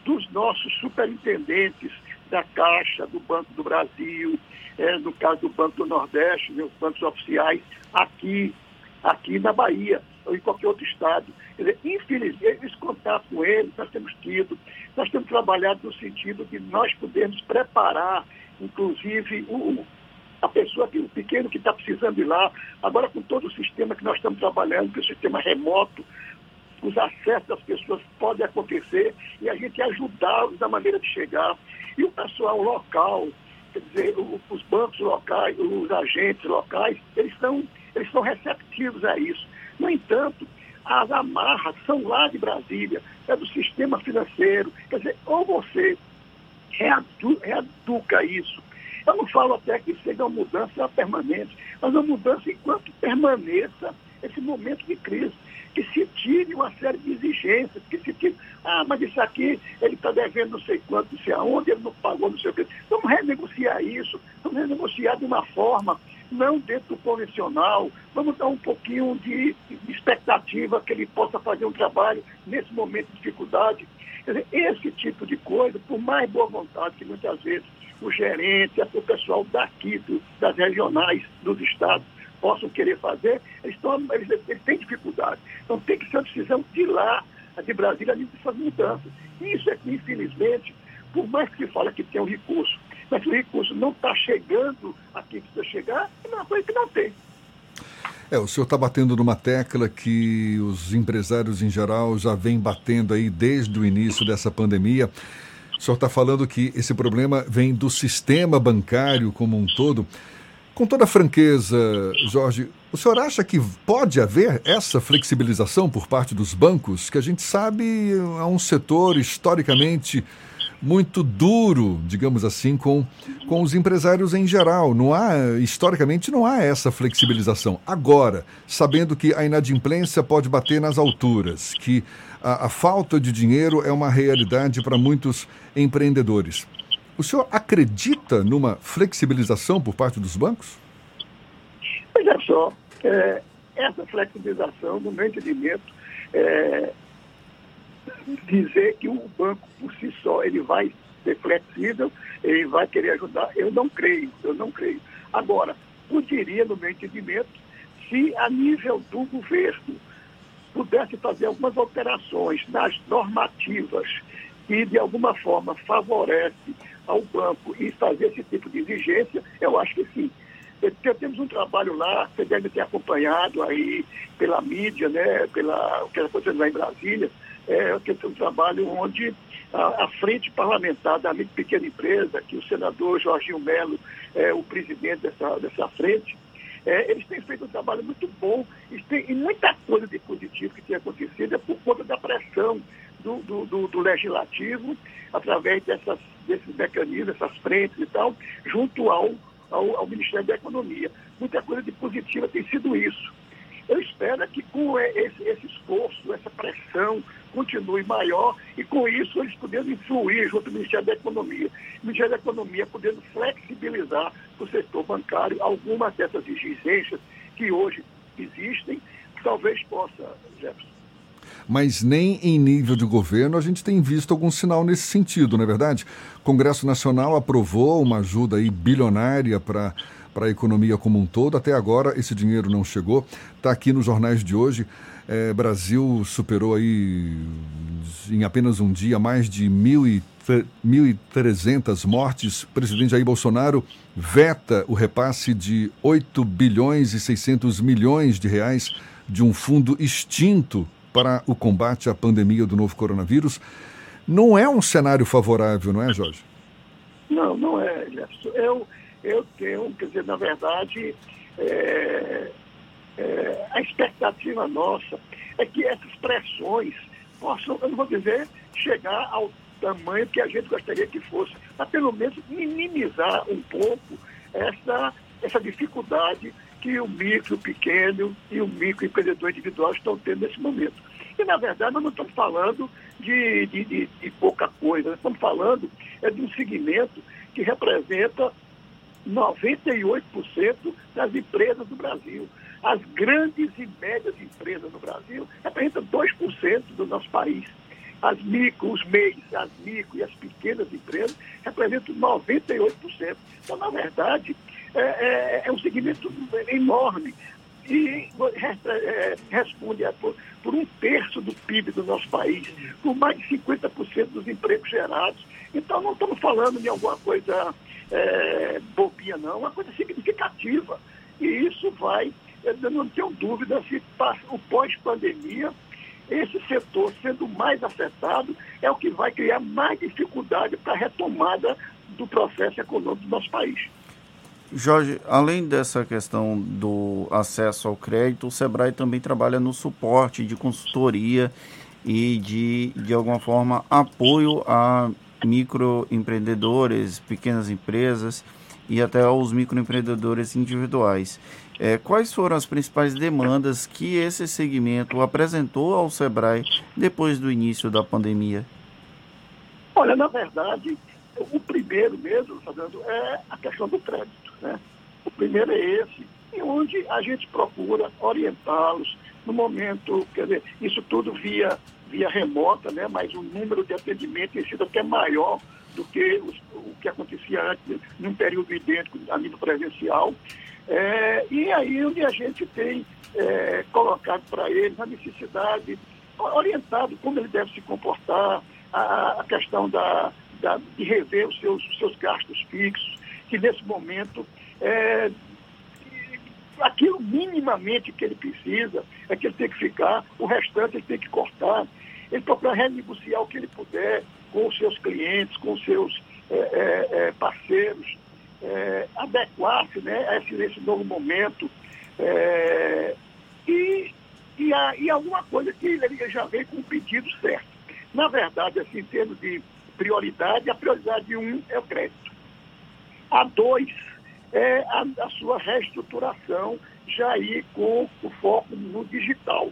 dos nossos superintendentes da Caixa, do Banco do Brasil, é, no caso do Banco do Nordeste, os bancos oficiais aqui, aqui na Bahia ou em qualquer outro estado. Dizer, infelizmente, esse contato com eles nós temos tido, nós temos trabalhado no sentido de nós podermos preparar, inclusive, o, a pessoa, que, o pequeno que está precisando ir lá, agora com todo o sistema que nós estamos trabalhando, que é o sistema remoto, os acessos das pessoas podem acontecer e a gente ajudá-los da maneira de chegar. E o pessoal local, quer dizer, os bancos locais, os agentes locais, eles são, eles são receptivos a isso. No entanto, as amarras são lá de Brasília, é do sistema financeiro. Quer dizer, ou você reeduca isso. Eu não falo até que seja uma mudança permanente, mas uma mudança enquanto permaneça esse momento de crise que se tire uma série de exigências, que se tire, ah, mas isso aqui ele está devendo não sei quanto, não sei aonde, ele não pagou, não sei o quê. Vamos renegociar isso, vamos renegociar de uma forma, não dentro do convencional, vamos dar um pouquinho de expectativa que ele possa fazer um trabalho nesse momento de dificuldade. Quer dizer, esse tipo de coisa, por mais boa vontade que muitas vezes o gerente, o pessoal daqui, do, das regionais, dos estados, possam querer fazer, eles, estão, eles, eles têm dificuldade. Então tem que ser uma decisão de lá, de Brasília, de fazer mudanças. Isso é que, infelizmente, por mais que se fale que tem um recurso, mas o recurso não está chegando aqui que precisa chegar, é uma coisa que não tem. É, o senhor está batendo numa tecla que os empresários em geral já vêm batendo aí desde o início dessa pandemia. O senhor está falando que esse problema vem do sistema bancário como um todo. Com toda franqueza, Jorge, o senhor acha que pode haver essa flexibilização por parte dos bancos, que a gente sabe é um setor historicamente muito duro, digamos assim, com, com os empresários em geral. Não há, historicamente, não há essa flexibilização. Agora, sabendo que a inadimplência pode bater nas alturas, que a, a falta de dinheiro é uma realidade para muitos empreendedores. O senhor acredita numa flexibilização por parte dos bancos? Veja só, é, essa flexibilização, no meu entendimento, é, dizer que o banco por si só ele vai ser flexível, ele vai querer ajudar, eu não creio, eu não creio. Agora, poderia, no meu entendimento, se a nível do governo pudesse fazer algumas alterações nas normativas que de alguma forma favorece ao banco e fazer esse tipo de exigência, eu acho que sim. Porque temos um trabalho lá, você deve ter acompanhado aí pela mídia, né, pela, o que está acontecendo lá em Brasília, é, que tem um trabalho onde a, a, frente parlamentar da micro pequena empresa, que o senador Jorginho Melo é o presidente dessa, dessa frente, é, eles têm feito um trabalho muito bom e, tem, e muita coisa de positivo que tem acontecido é por conta da pressão do, do, do, do legislativo, através dessas, desses mecanismos, essas frentes e tal, junto ao, ao, ao Ministério da Economia. Muita coisa de positiva tem sido isso. Eu espero que com esse, esse esforço, essa pressão continue maior e com isso eles podendo influir junto ao Ministério da Economia. O Ministério da Economia podendo flexibilizar o setor bancário algumas dessas exigências que hoje existem, talvez possa, Jefferson. Mas nem em nível de governo a gente tem visto algum sinal nesse sentido, não é verdade? O Congresso Nacional aprovou uma ajuda aí bilionária para para a economia como um todo. Até agora esse dinheiro não chegou. Está aqui nos jornais de hoje. É, Brasil superou aí em apenas um dia mais de 1.300 mortes. O presidente Jair Bolsonaro veta o repasse de 8 bilhões e 600 milhões de reais de um fundo extinto para o combate à pandemia do novo coronavírus. Não é um cenário favorável, não é, Jorge? Não, não é, Jefferson. Eu, eu tenho, quer dizer, na verdade, é, é, a expectativa nossa é que essas pressões possam, eu não vou dizer, chegar ao tamanho que a gente gostaria que fosse, mas pelo menos minimizar um pouco essa, essa dificuldade que o micro, pequeno e o microempreendedor individual estão tendo nesse momento. E, na verdade, nós não estamos falando de, de, de, de pouca coisa, nós estamos falando é de um segmento que representa 98% das empresas do Brasil. As grandes e médias empresas no Brasil representam 2% do nosso país. As micro, os MEIs, as micro e as pequenas empresas representam 98%. Então, na verdade, é, é, é um segmento enorme e é, responde a, por, por, um terço do PIB do nosso país, por mais de 50% dos empregos gerados. Então, não estamos falando de alguma coisa é, bobinha, não, é uma coisa significativa. E isso vai, eu não tenho dúvida, se o pós-pandemia, esse setor sendo mais afetado, é o que vai criar mais dificuldade para a retomada do processo econômico do nosso país. Jorge, além dessa questão do acesso ao crédito, o Sebrae também trabalha no suporte de consultoria e de, de alguma forma, apoio a microempreendedores, pequenas empresas e até aos microempreendedores individuais. É, quais foram as principais demandas que esse segmento apresentou ao Sebrae depois do início da pandemia? Olha, na verdade, o primeiro mesmo, Fernando, é a questão do crédito. Né? O primeiro é esse, e onde a gente procura orientá-los no momento, quer dizer, isso tudo via via remota, né, mas o número de atendimento tem sido até maior do que os, o que acontecia antes, num período idêntico a nível presencial. É, e aí onde a gente tem é, colocado para eles a necessidade, orientado como ele deve se comportar, a, a questão da, da, de rever os seus, os seus gastos fixos, que nesse momento é, aquilo minimamente que ele precisa é que ele tem que ficar, o restante ele tem que cortar. Ele procura renegociar o que ele puder com os seus clientes, com os seus é, é, é parceiros, é, adequar-se né, a esse, esse novo momento. É, e, e, a, e alguma coisa que ele já vem com o pedido certo. Na verdade, assim, em termos de prioridade, a prioridade um é o crédito. A dois é a, a sua reestruturação já ir com o foco no digital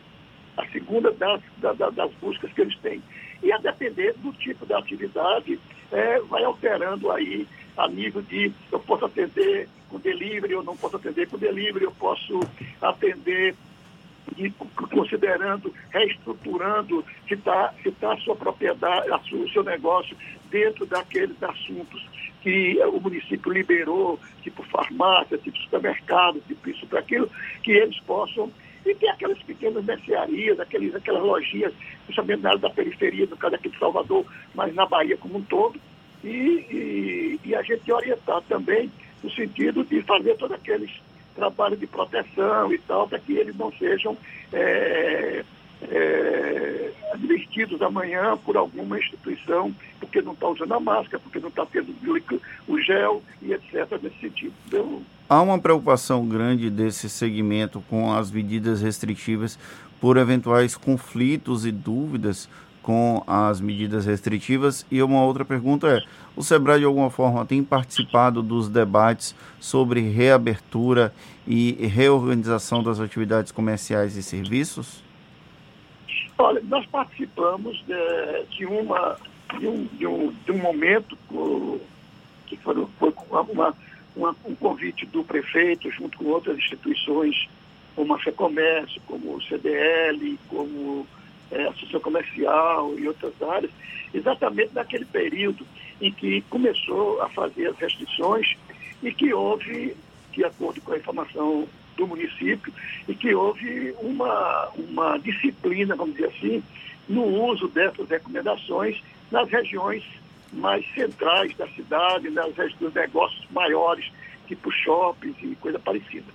a segunda das, das, das buscas que eles têm. E a depender do tipo de atividade, é, vai alterando aí a nível de eu posso atender com delivery, eu não posso atender com delivery, eu posso atender e considerando, reestruturando se está se tá a sua propriedade, a sua, o seu negócio dentro daqueles assuntos que o município liberou, tipo farmácia, tipo supermercado, tipo isso, para aquilo, que eles possam E tem aquelas pequenas mercearias, aqueles, aquelas lojinhas, principalmente na área da periferia, no caso aqui de Salvador, mas na Bahia como um todo, e, e, e a gente orientar também no sentido de fazer todos aqueles trabalhos de proteção e tal, para que eles não sejam é, é, advertidos amanhã por alguma instituição, porque não está usando a máscara, porque não está tendo o gel e etc. nesse sentido. Então, Há uma preocupação grande desse segmento com as medidas restritivas por eventuais conflitos e dúvidas com as medidas restritivas. E uma outra pergunta é: o Sebrae de alguma forma tem participado dos debates sobre reabertura e reorganização das atividades comerciais e serviços? Olha, nós participamos de, de uma, de, um, de, um, de um momento que foi, foi uma, uma, um convite do prefeito, junto com outras instituições, como a FEComércio, como o CDL, como é, Associação Comercial e outras áreas, exatamente naquele período em que começou a fazer as restrições e que houve, de acordo com a informação do município, e que houve uma, uma disciplina, vamos dizer assim, no uso dessas recomendações nas regiões mais centrais da cidade, nas dos negócios maiores, tipo shoppings e coisa parecida.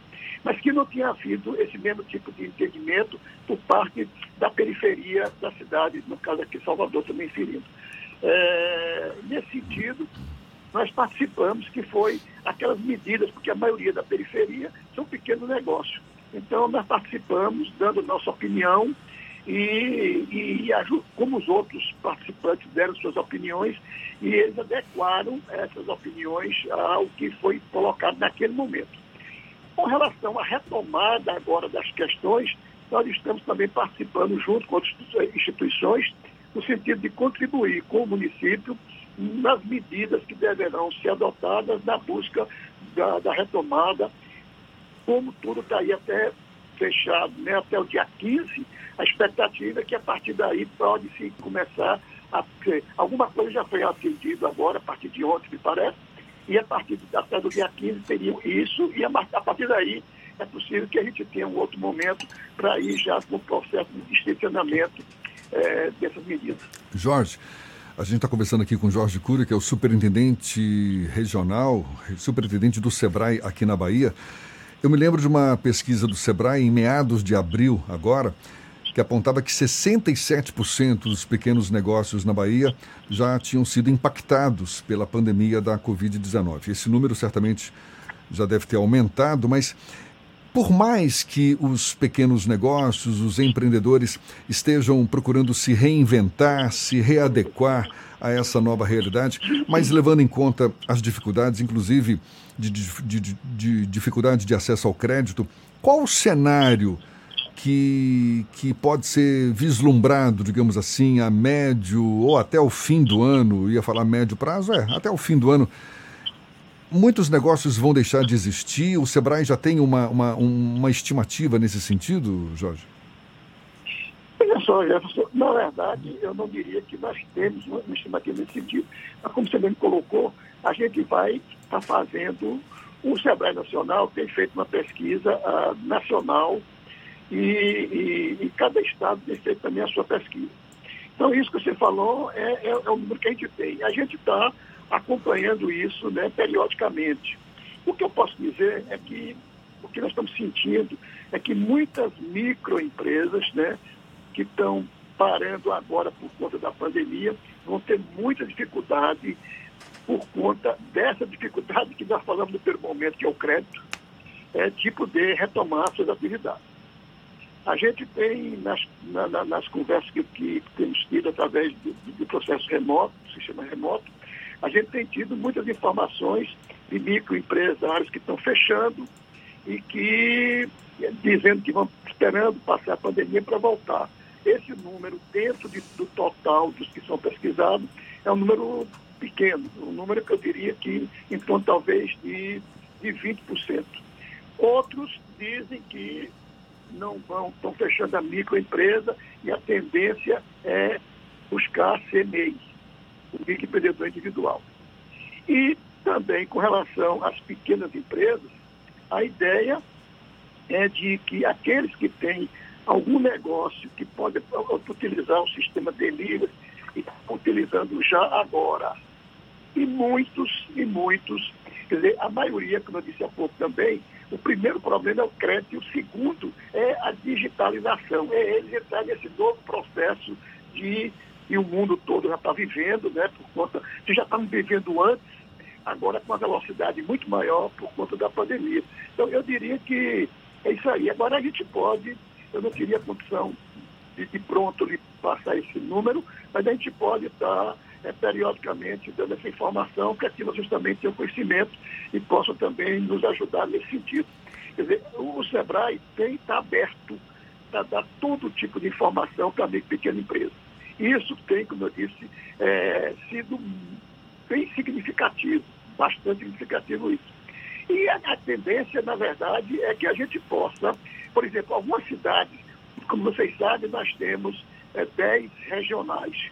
Mas que não tinha havido esse mesmo tipo de entendimento por parte da periferia da cidade, no caso aqui Salvador também inserindo. É, nesse sentido, nós participamos, que foi aquelas medidas, porque a maioria da periferia são pequenos negócios. Então, nós participamos, dando nossa opinião, e, e, como os outros participantes deram suas opiniões, e eles adequaram essas opiniões ao que foi colocado naquele momento. Com relação à retomada agora das questões, nós estamos também participando junto com outras instituições, no sentido de contribuir com o município nas medidas que deverão ser adotadas na busca da, da retomada, como tudo está aí até fechado, né, até o dia 15, a expectativa é que a partir daí pode se começar a. Alguma coisa já foi atendido agora, a partir de ontem, me parece, e a partir de, até do dia 15 teriam isso, e a, a partir daí é possível que a gente tenha um outro momento para ir já com o processo de distensionamento é, dessas medidas. Jorge, a gente está conversando aqui com Jorge Cura, que é o superintendente regional, superintendente do SEBRAE aqui na Bahia. Eu me lembro de uma pesquisa do SEBRAE em meados de abril, agora, que apontava que 67% dos pequenos negócios na Bahia já tinham sido impactados pela pandemia da Covid-19. Esse número certamente já deve ter aumentado, mas por mais que os pequenos negócios, os empreendedores estejam procurando se reinventar, se readequar a essa nova realidade, mas levando em conta as dificuldades, inclusive de, de, de, de dificuldade de acesso ao crédito, qual o cenário que, que pode ser vislumbrado, digamos assim, a médio ou até o fim do ano, ia falar médio prazo, é, até o fim do ano, muitos negócios vão deixar de existir? O Sebrae já tem uma, uma, uma estimativa nesse sentido, Jorge? Olha só, na verdade, eu não diria que nós temos uma estimativa nesse sentido. Mas como você bem colocou, a gente vai estar tá fazendo, o Sebrae Nacional tem feito uma pesquisa uh, nacional e, e, e, cada estado tem feito também a sua pesquisa. Então, isso que você falou é, é, é o número que a gente tem. A gente está acompanhando isso né, periodicamente. O que eu posso dizer é que o que nós estamos sentindo é que muitas microempresas né, que estão parando agora por conta da pandemia vão ter muita dificuldade por conta dessa dificuldade que nós falamos no primeiro momento, que é o crédito, é, de poder retomar suas atividades. A gente tem, nas, na, nas conversas que, que, temos tido através do, do processo remoto, do sistema remoto, a gente tem tido muitas informações de microempresários que estão fechando e que dizendo que vão esperando passar a pandemia para voltar. Esse número, dentro de, do total dos que são pesquisados, é um número pequeno, um número que eu diria que em torno talvez de, de 20%. Outros dizem que não vão, estão fechando a microempresa e a tendência é buscar ser MEI, o microempreendedor individual. E também com relação às pequenas empresas, a ideia é de que aqueles que têm algum negócio que pode utilizar o sistema delivery e estão utilizando já agora. E muitos, e muitos, quer dizer, a maioria, como eu disse há pouco também, o primeiro problema é o crédito e o segundo é a digitalização, é eles entrar nesse novo processo de e o mundo todo já está vivendo, né, por conta, que já estamos vivendo antes, agora com uma velocidade muito maior por conta da pandemia. Então eu diria que é isso aí. Agora a gente pode, eu não teria condição de, de pronto lhe passar esse número, mas a gente pode estar é, periodicamente dando essa informação para que vocês também tenham conhecimento e possam também nos ajudar nesse sentido. Quer dizer, o SEBRAE tem estar tá aberto para dar todo tipo de informação para a pequena empresa. Isso tem, como eu disse, é, sido bem significativo, bastante significativo isso. E a, a, tendência, na verdade, é que a gente possa, por exemplo, algumas cidades, como vocês sabem, nós temos é, 10 regionais.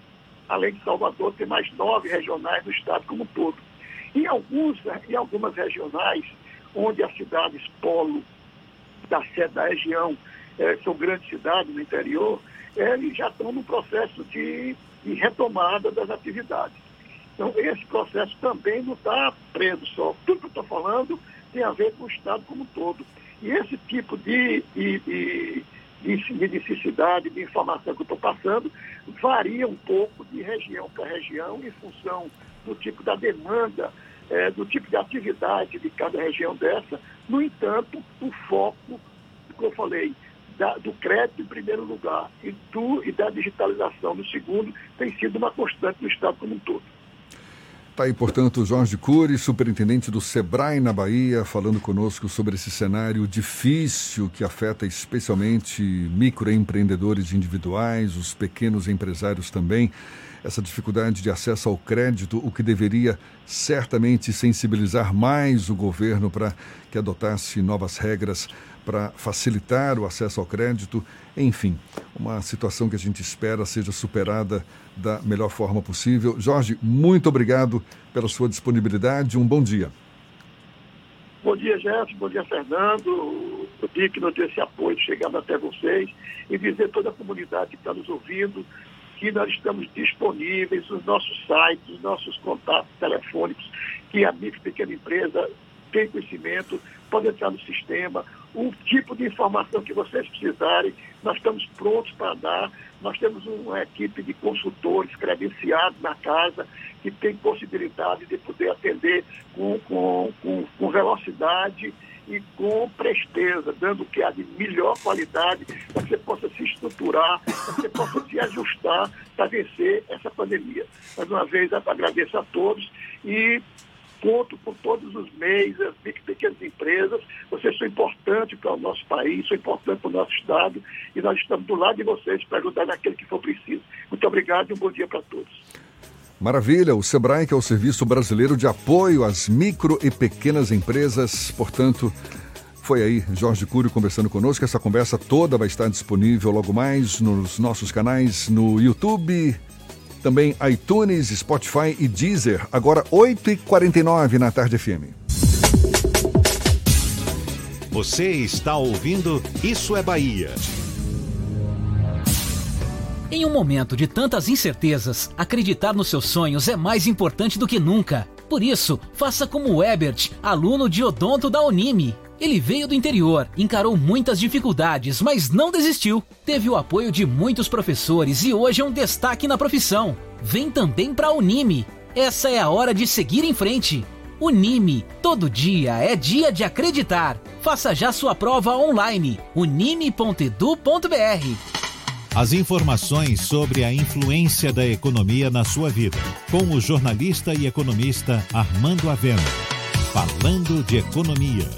Além de Salvador, tem mais nove regionais no estado como um todo. Em, alguns, em algumas regionais, onde as cidades polo da sede da região é, são grandes cidades no interior, eles já estão no processo de, de retomada das atividades. Então, esse processo também não está preso só. Tudo que eu estou falando tem a ver com o Estado como um todo. E esse tipo de, de, de, de necessidade, de informação que eu estou passando, varia um pouco de região para região, em função do tipo da demanda, é, do tipo de atividade de cada região dessa. No entanto, o foco, como eu falei, da, do crédito em primeiro lugar e, do, e da digitalização no segundo tem sido uma constante no Estado como um todo. Está aí, portanto, Jorge Cury, superintendente do SEBRAE na Bahia, falando conosco sobre esse cenário difícil que afeta especialmente microempreendedores individuais, os pequenos empresários também essa dificuldade de acesso ao crédito, o que deveria certamente sensibilizar mais o governo para que adotasse novas regras para facilitar o acesso ao crédito. Enfim, uma situação que a gente espera seja superada da melhor forma possível. Jorge, muito obrigado pela sua disponibilidade. Um bom dia. Bom dia, Jefferson. Bom dia, Fernando. Eu digo que esse apoio chegando até vocês e dizer a toda a comunidade que está nos ouvindo que nós estamos disponíveis, os nossos sites, os nossos contatos telefônicos, que a micro pequena empresa tem conhecimento, pode entrar no sistema, o tipo de informação que vocês precisarem, nós estamos prontos para dar. Nós temos uma equipe de consultores credenciados na casa que tem possibilidade de poder atender com, com, com, com velocidade e com presteza, dando o que há de melhor qualidade, para que você possa se estruturar, para que você possa se ajustar para vencer essa pandemia. Mais uma vez, agradeço a todos e conto com todos os meios, as pequenas empresas. Vocês são importantes para o nosso país, são importantes para o nosso Estado e nós estamos do lado de vocês para ajudar naquele que for preciso. Muito obrigado e um bom dia para todos. Maravilha, o SEBRAE, que é o Serviço Brasileiro de Apoio às Micro e Pequenas Empresas, portanto, foi aí Jorge Curio conversando conosco. Essa conversa toda vai estar disponível logo mais nos nossos canais no YouTube, também iTunes, Spotify e Deezer. Agora 8h49 na Tarde FM. Você está ouvindo Isso é Bahia. Em um momento de tantas incertezas, acreditar nos seus sonhos é mais importante do que nunca. Por isso, faça como o Ebert, aluno de odonto da Unime. Ele veio do interior, encarou muitas dificuldades, mas não desistiu. Teve o apoio de muitos professores e hoje é um destaque na profissão. Vem também para a Unime. Essa é a hora de seguir em frente. Unime, todo dia é dia de acreditar. Faça já sua prova online. unime.edu.br as informações sobre a influência da economia na sua vida, com o jornalista e economista Armando Avena. Falando de economia.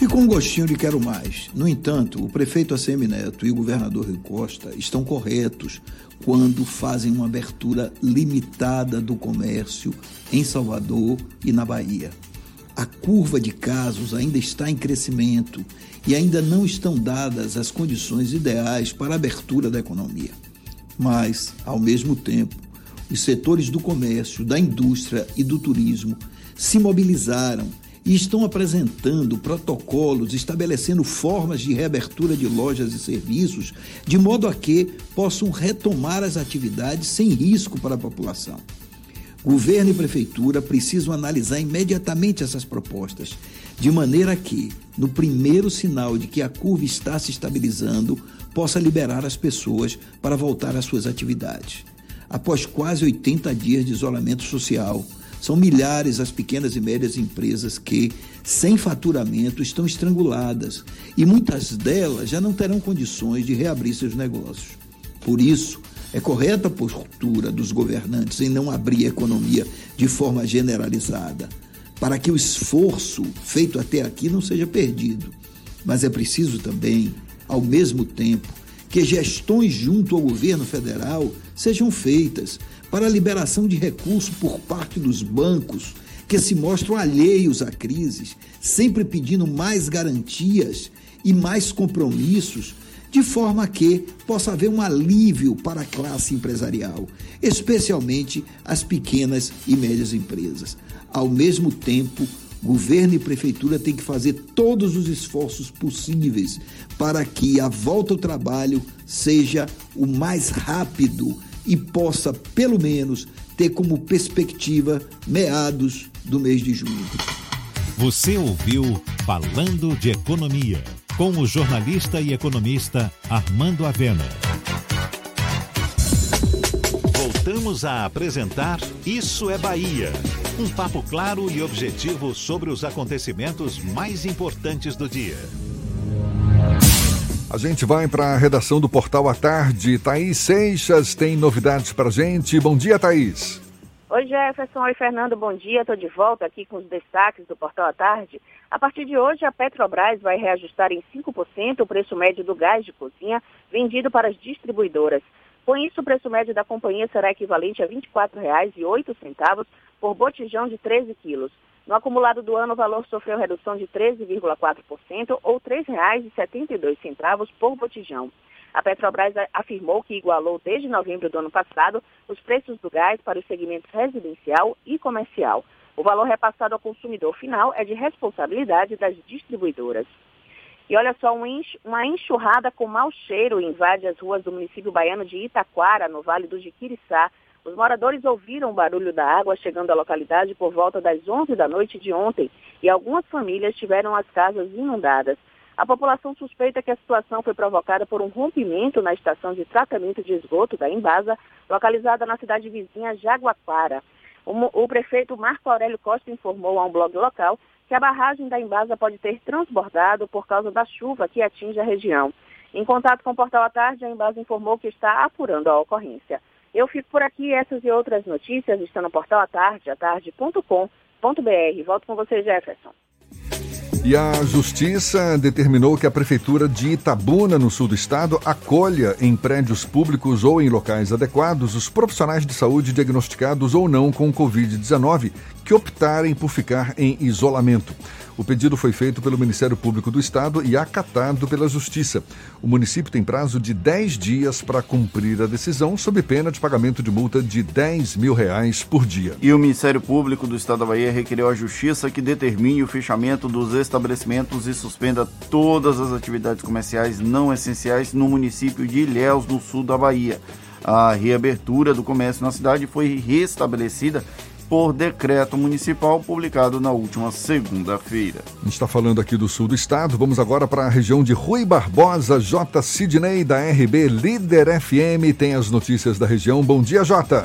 Ficou um gostinho de quero mais. No entanto, o prefeito ACM Neto e o governador Rui Costa estão corretos quando fazem uma abertura limitada do comércio em Salvador e na Bahia. A curva de casos ainda está em crescimento e ainda não estão dadas as condições ideais para a abertura da economia. Mas, ao mesmo tempo, os setores do comércio, da indústria e do turismo se mobilizaram e estão apresentando protocolos, estabelecendo formas de reabertura de lojas e serviços, de modo a que possam retomar as atividades sem risco para a população. Governo e prefeitura precisam analisar imediatamente essas propostas, de maneira que, no primeiro sinal de que a curva está se estabilizando, possa liberar as pessoas para voltar às suas atividades. Após quase 80 dias de isolamento social, são milhares as pequenas e médias empresas que, sem faturamento, estão estranguladas e muitas delas já não terão condições de reabrir seus negócios. Por isso, é correta a postura dos governantes em não abrir a economia de forma generalizada, para que o esforço feito até aqui não seja perdido. Mas é preciso também, ao mesmo tempo, que gestões junto ao governo federal sejam feitas para a liberação de recursos por parte dos bancos que se mostram alheios à crise, sempre pedindo mais garantias e mais compromissos, de forma que possa haver um alívio para a classe empresarial, especialmente as pequenas e médias empresas. Ao mesmo tempo, governo e prefeitura têm que fazer todos os esforços possíveis para que a volta ao trabalho seja o mais rápido e possa, pelo menos, ter como perspectiva meados do mês de junho. Você ouviu Falando de Economia, com o jornalista e economista Armando Avena. Voltamos a apresentar Isso é Bahia. Um papo claro e objetivo sobre os acontecimentos mais importantes do dia. A gente vai para a redação do Portal à Tarde. Thaís Seixas tem novidades para gente. Bom dia, Thaís. Oi, Jefferson. Oi, Fernando. Bom dia. Estou de volta aqui com os destaques do Portal à Tarde. A partir de hoje, a Petrobras vai reajustar em 5% o preço médio do gás de cozinha vendido para as distribuidoras. Com isso, o preço médio da companhia será equivalente a R$ 24,08 por botijão de 13 quilos. No acumulado do ano, o valor sofreu redução de 13,4% ou R$ 3,72 por botijão. A Petrobras afirmou que igualou desde novembro do ano passado os preços do gás para os segmentos residencial e comercial. O valor repassado ao consumidor final é de responsabilidade das distribuidoras. E olha só, uma enxurrada com mau cheiro invade as ruas do município baiano de Itaquara, no Vale do Jiquiriçá, os moradores ouviram o barulho da água chegando à localidade por volta das 11 da noite de ontem e algumas famílias tiveram as casas inundadas. A população suspeita que a situação foi provocada por um rompimento na estação de tratamento de esgoto da Embasa, localizada na cidade vizinha Jaguaquara. O, o prefeito Marco Aurélio Costa informou a um blog local que a barragem da Embasa pode ter transbordado por causa da chuva que atinge a região. Em contato com o Portal à Tarde, a Embasa informou que está apurando a ocorrência. Eu fico por aqui. Essas e outras notícias estão no portal atarde, atarde.com.br. Volto com você, Jefferson. E a Justiça determinou que a Prefeitura de Itabuna, no sul do estado, acolha em prédios públicos ou em locais adequados os profissionais de saúde diagnosticados ou não com Covid-19 que optarem por ficar em isolamento. O pedido foi feito pelo Ministério Público do Estado e acatado pela Justiça. O município tem prazo de 10 dias para cumprir a decisão, sob pena de pagamento de multa de 10 mil reais por dia. E o Ministério Público do Estado da Bahia requereu à Justiça que determine o fechamento dos estabelecimentos e suspenda todas as atividades comerciais não essenciais no município de Ilhéus, no sul da Bahia. A reabertura do comércio na cidade foi restabelecida por decreto municipal publicado na última segunda-feira. A gente está falando aqui do sul do estado. Vamos agora para a região de Rui Barbosa. J. Sidney, da RB Líder FM, tem as notícias da região. Bom dia, Jota.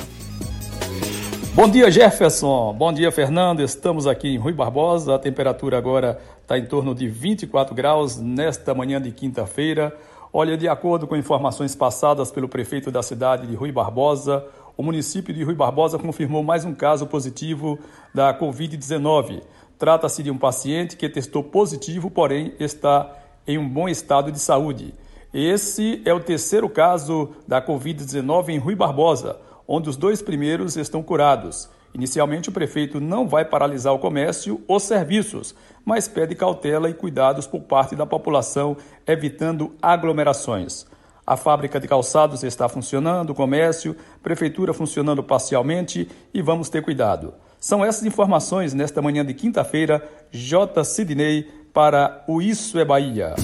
Bom dia, Jefferson. Bom dia, Fernando. Estamos aqui em Rui Barbosa. A temperatura agora está em torno de 24 graus nesta manhã de quinta-feira. Olha, de acordo com informações passadas pelo prefeito da cidade de Rui Barbosa, o município de Rui Barbosa confirmou mais um caso positivo da Covid-19. Trata-se de um paciente que testou positivo, porém está em um bom estado de saúde. Esse é o terceiro caso da Covid-19 em Rui Barbosa, onde os dois primeiros estão curados. Inicialmente, o prefeito não vai paralisar o comércio ou serviços, mas pede cautela e cuidados por parte da população, evitando aglomerações. A fábrica de calçados está funcionando, o comércio, prefeitura funcionando parcialmente e vamos ter cuidado. São essas informações nesta manhã de quinta-feira. J. Sidney para o Isso é Bahia.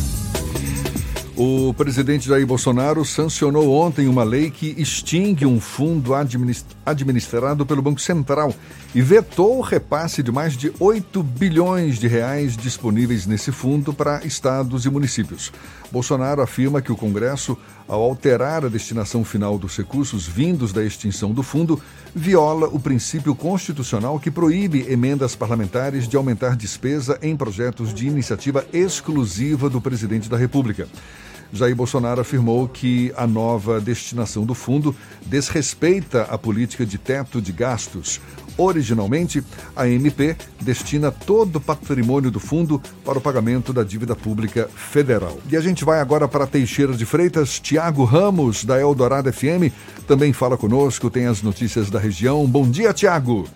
O presidente Jair Bolsonaro sancionou ontem uma lei que extingue um fundo administrado pelo Banco Central e vetou o repasse de mais de 8 bilhões de reais disponíveis nesse fundo para estados e municípios. Bolsonaro afirma que o Congresso, ao alterar a destinação final dos recursos vindos da extinção do fundo, viola o princípio constitucional que proíbe emendas parlamentares de aumentar despesa em projetos de iniciativa exclusiva do presidente da República. Jair Bolsonaro afirmou que a nova destinação do fundo desrespeita a política de teto de gastos. Originalmente, a MP destina todo o patrimônio do fundo para o pagamento da dívida pública federal. E a gente vai agora para Teixeira de Freitas. Tiago Ramos, da Eldorado FM, também fala conosco, tem as notícias da região. Bom dia, Tiago.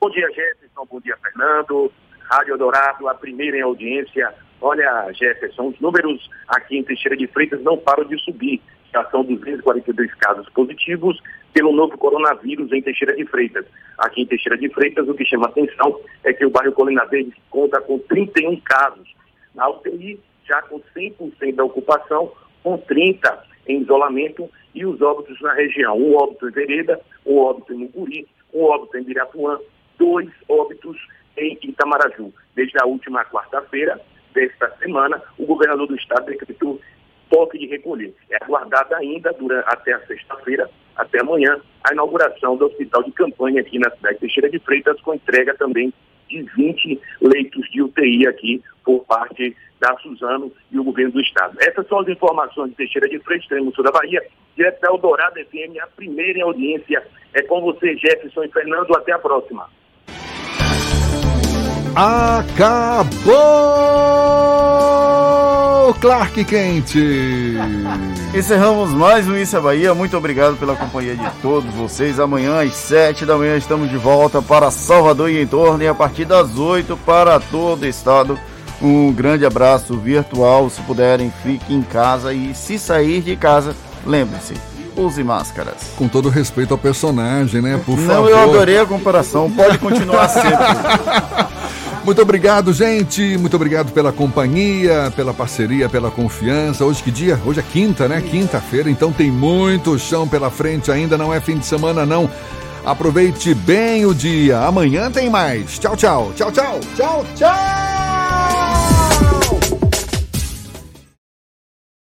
Bom dia, Jefferson. Bom dia, Fernando. Rádio Eldorado, a primeira em audiência Olha, Jefferson, os números aqui em Teixeira de Freitas não param de subir. Já são 242 casos positivos pelo novo coronavírus em Teixeira de Freitas. Aqui em Teixeira de Freitas, o que chama atenção é que o bairro Colina Verde conta com 31 casos. Na UTI, já com 100% da ocupação, com 30 em isolamento e os óbitos na região. Um óbito em Vereda, um óbito em Muguri, um óbito em Birapuã, dois óbitos em Itamaraju. Desde a última quarta-feira, desta semana, o governador do estado decretou toque de recolher. É aguardada ainda durante, até a sexta-feira, até amanhã, a inauguração do hospital de campanha aqui na cidade de Teixeira de Freitas, com entrega também de 20 leitos de UTI aqui por parte da Suzano e o governo do estado. Essas são as informações de Teixeira de Freitas, extremo sul da Bahia, direto da Eldorado FM, a primeira audiência. É com você, Jefferson e Fernando. Até a próxima. Acabou! Clark Quente! Encerramos mais um Isso é Bahia. Muito obrigado pela companhia de todos vocês. Amanhã às sete da manhã estamos de volta para Salvador e em torno e a partir das oito para todo o estado. Um grande abraço virtual. Se puderem, fiquem em casa e se sair de casa, lembre-se, use máscaras. Com todo respeito ao personagem, né? Por Não, favor. eu adorei a comparação. Pode continuar sempre. Muito obrigado, gente. Muito obrigado pela companhia, pela parceria, pela confiança. Hoje que dia? Hoje é quinta, né? Quinta-feira, então tem muito chão pela frente ainda, não é fim de semana não. Aproveite bem o dia. Amanhã tem mais. Tchau, tchau. Tchau, tchau. Tchau, tchau.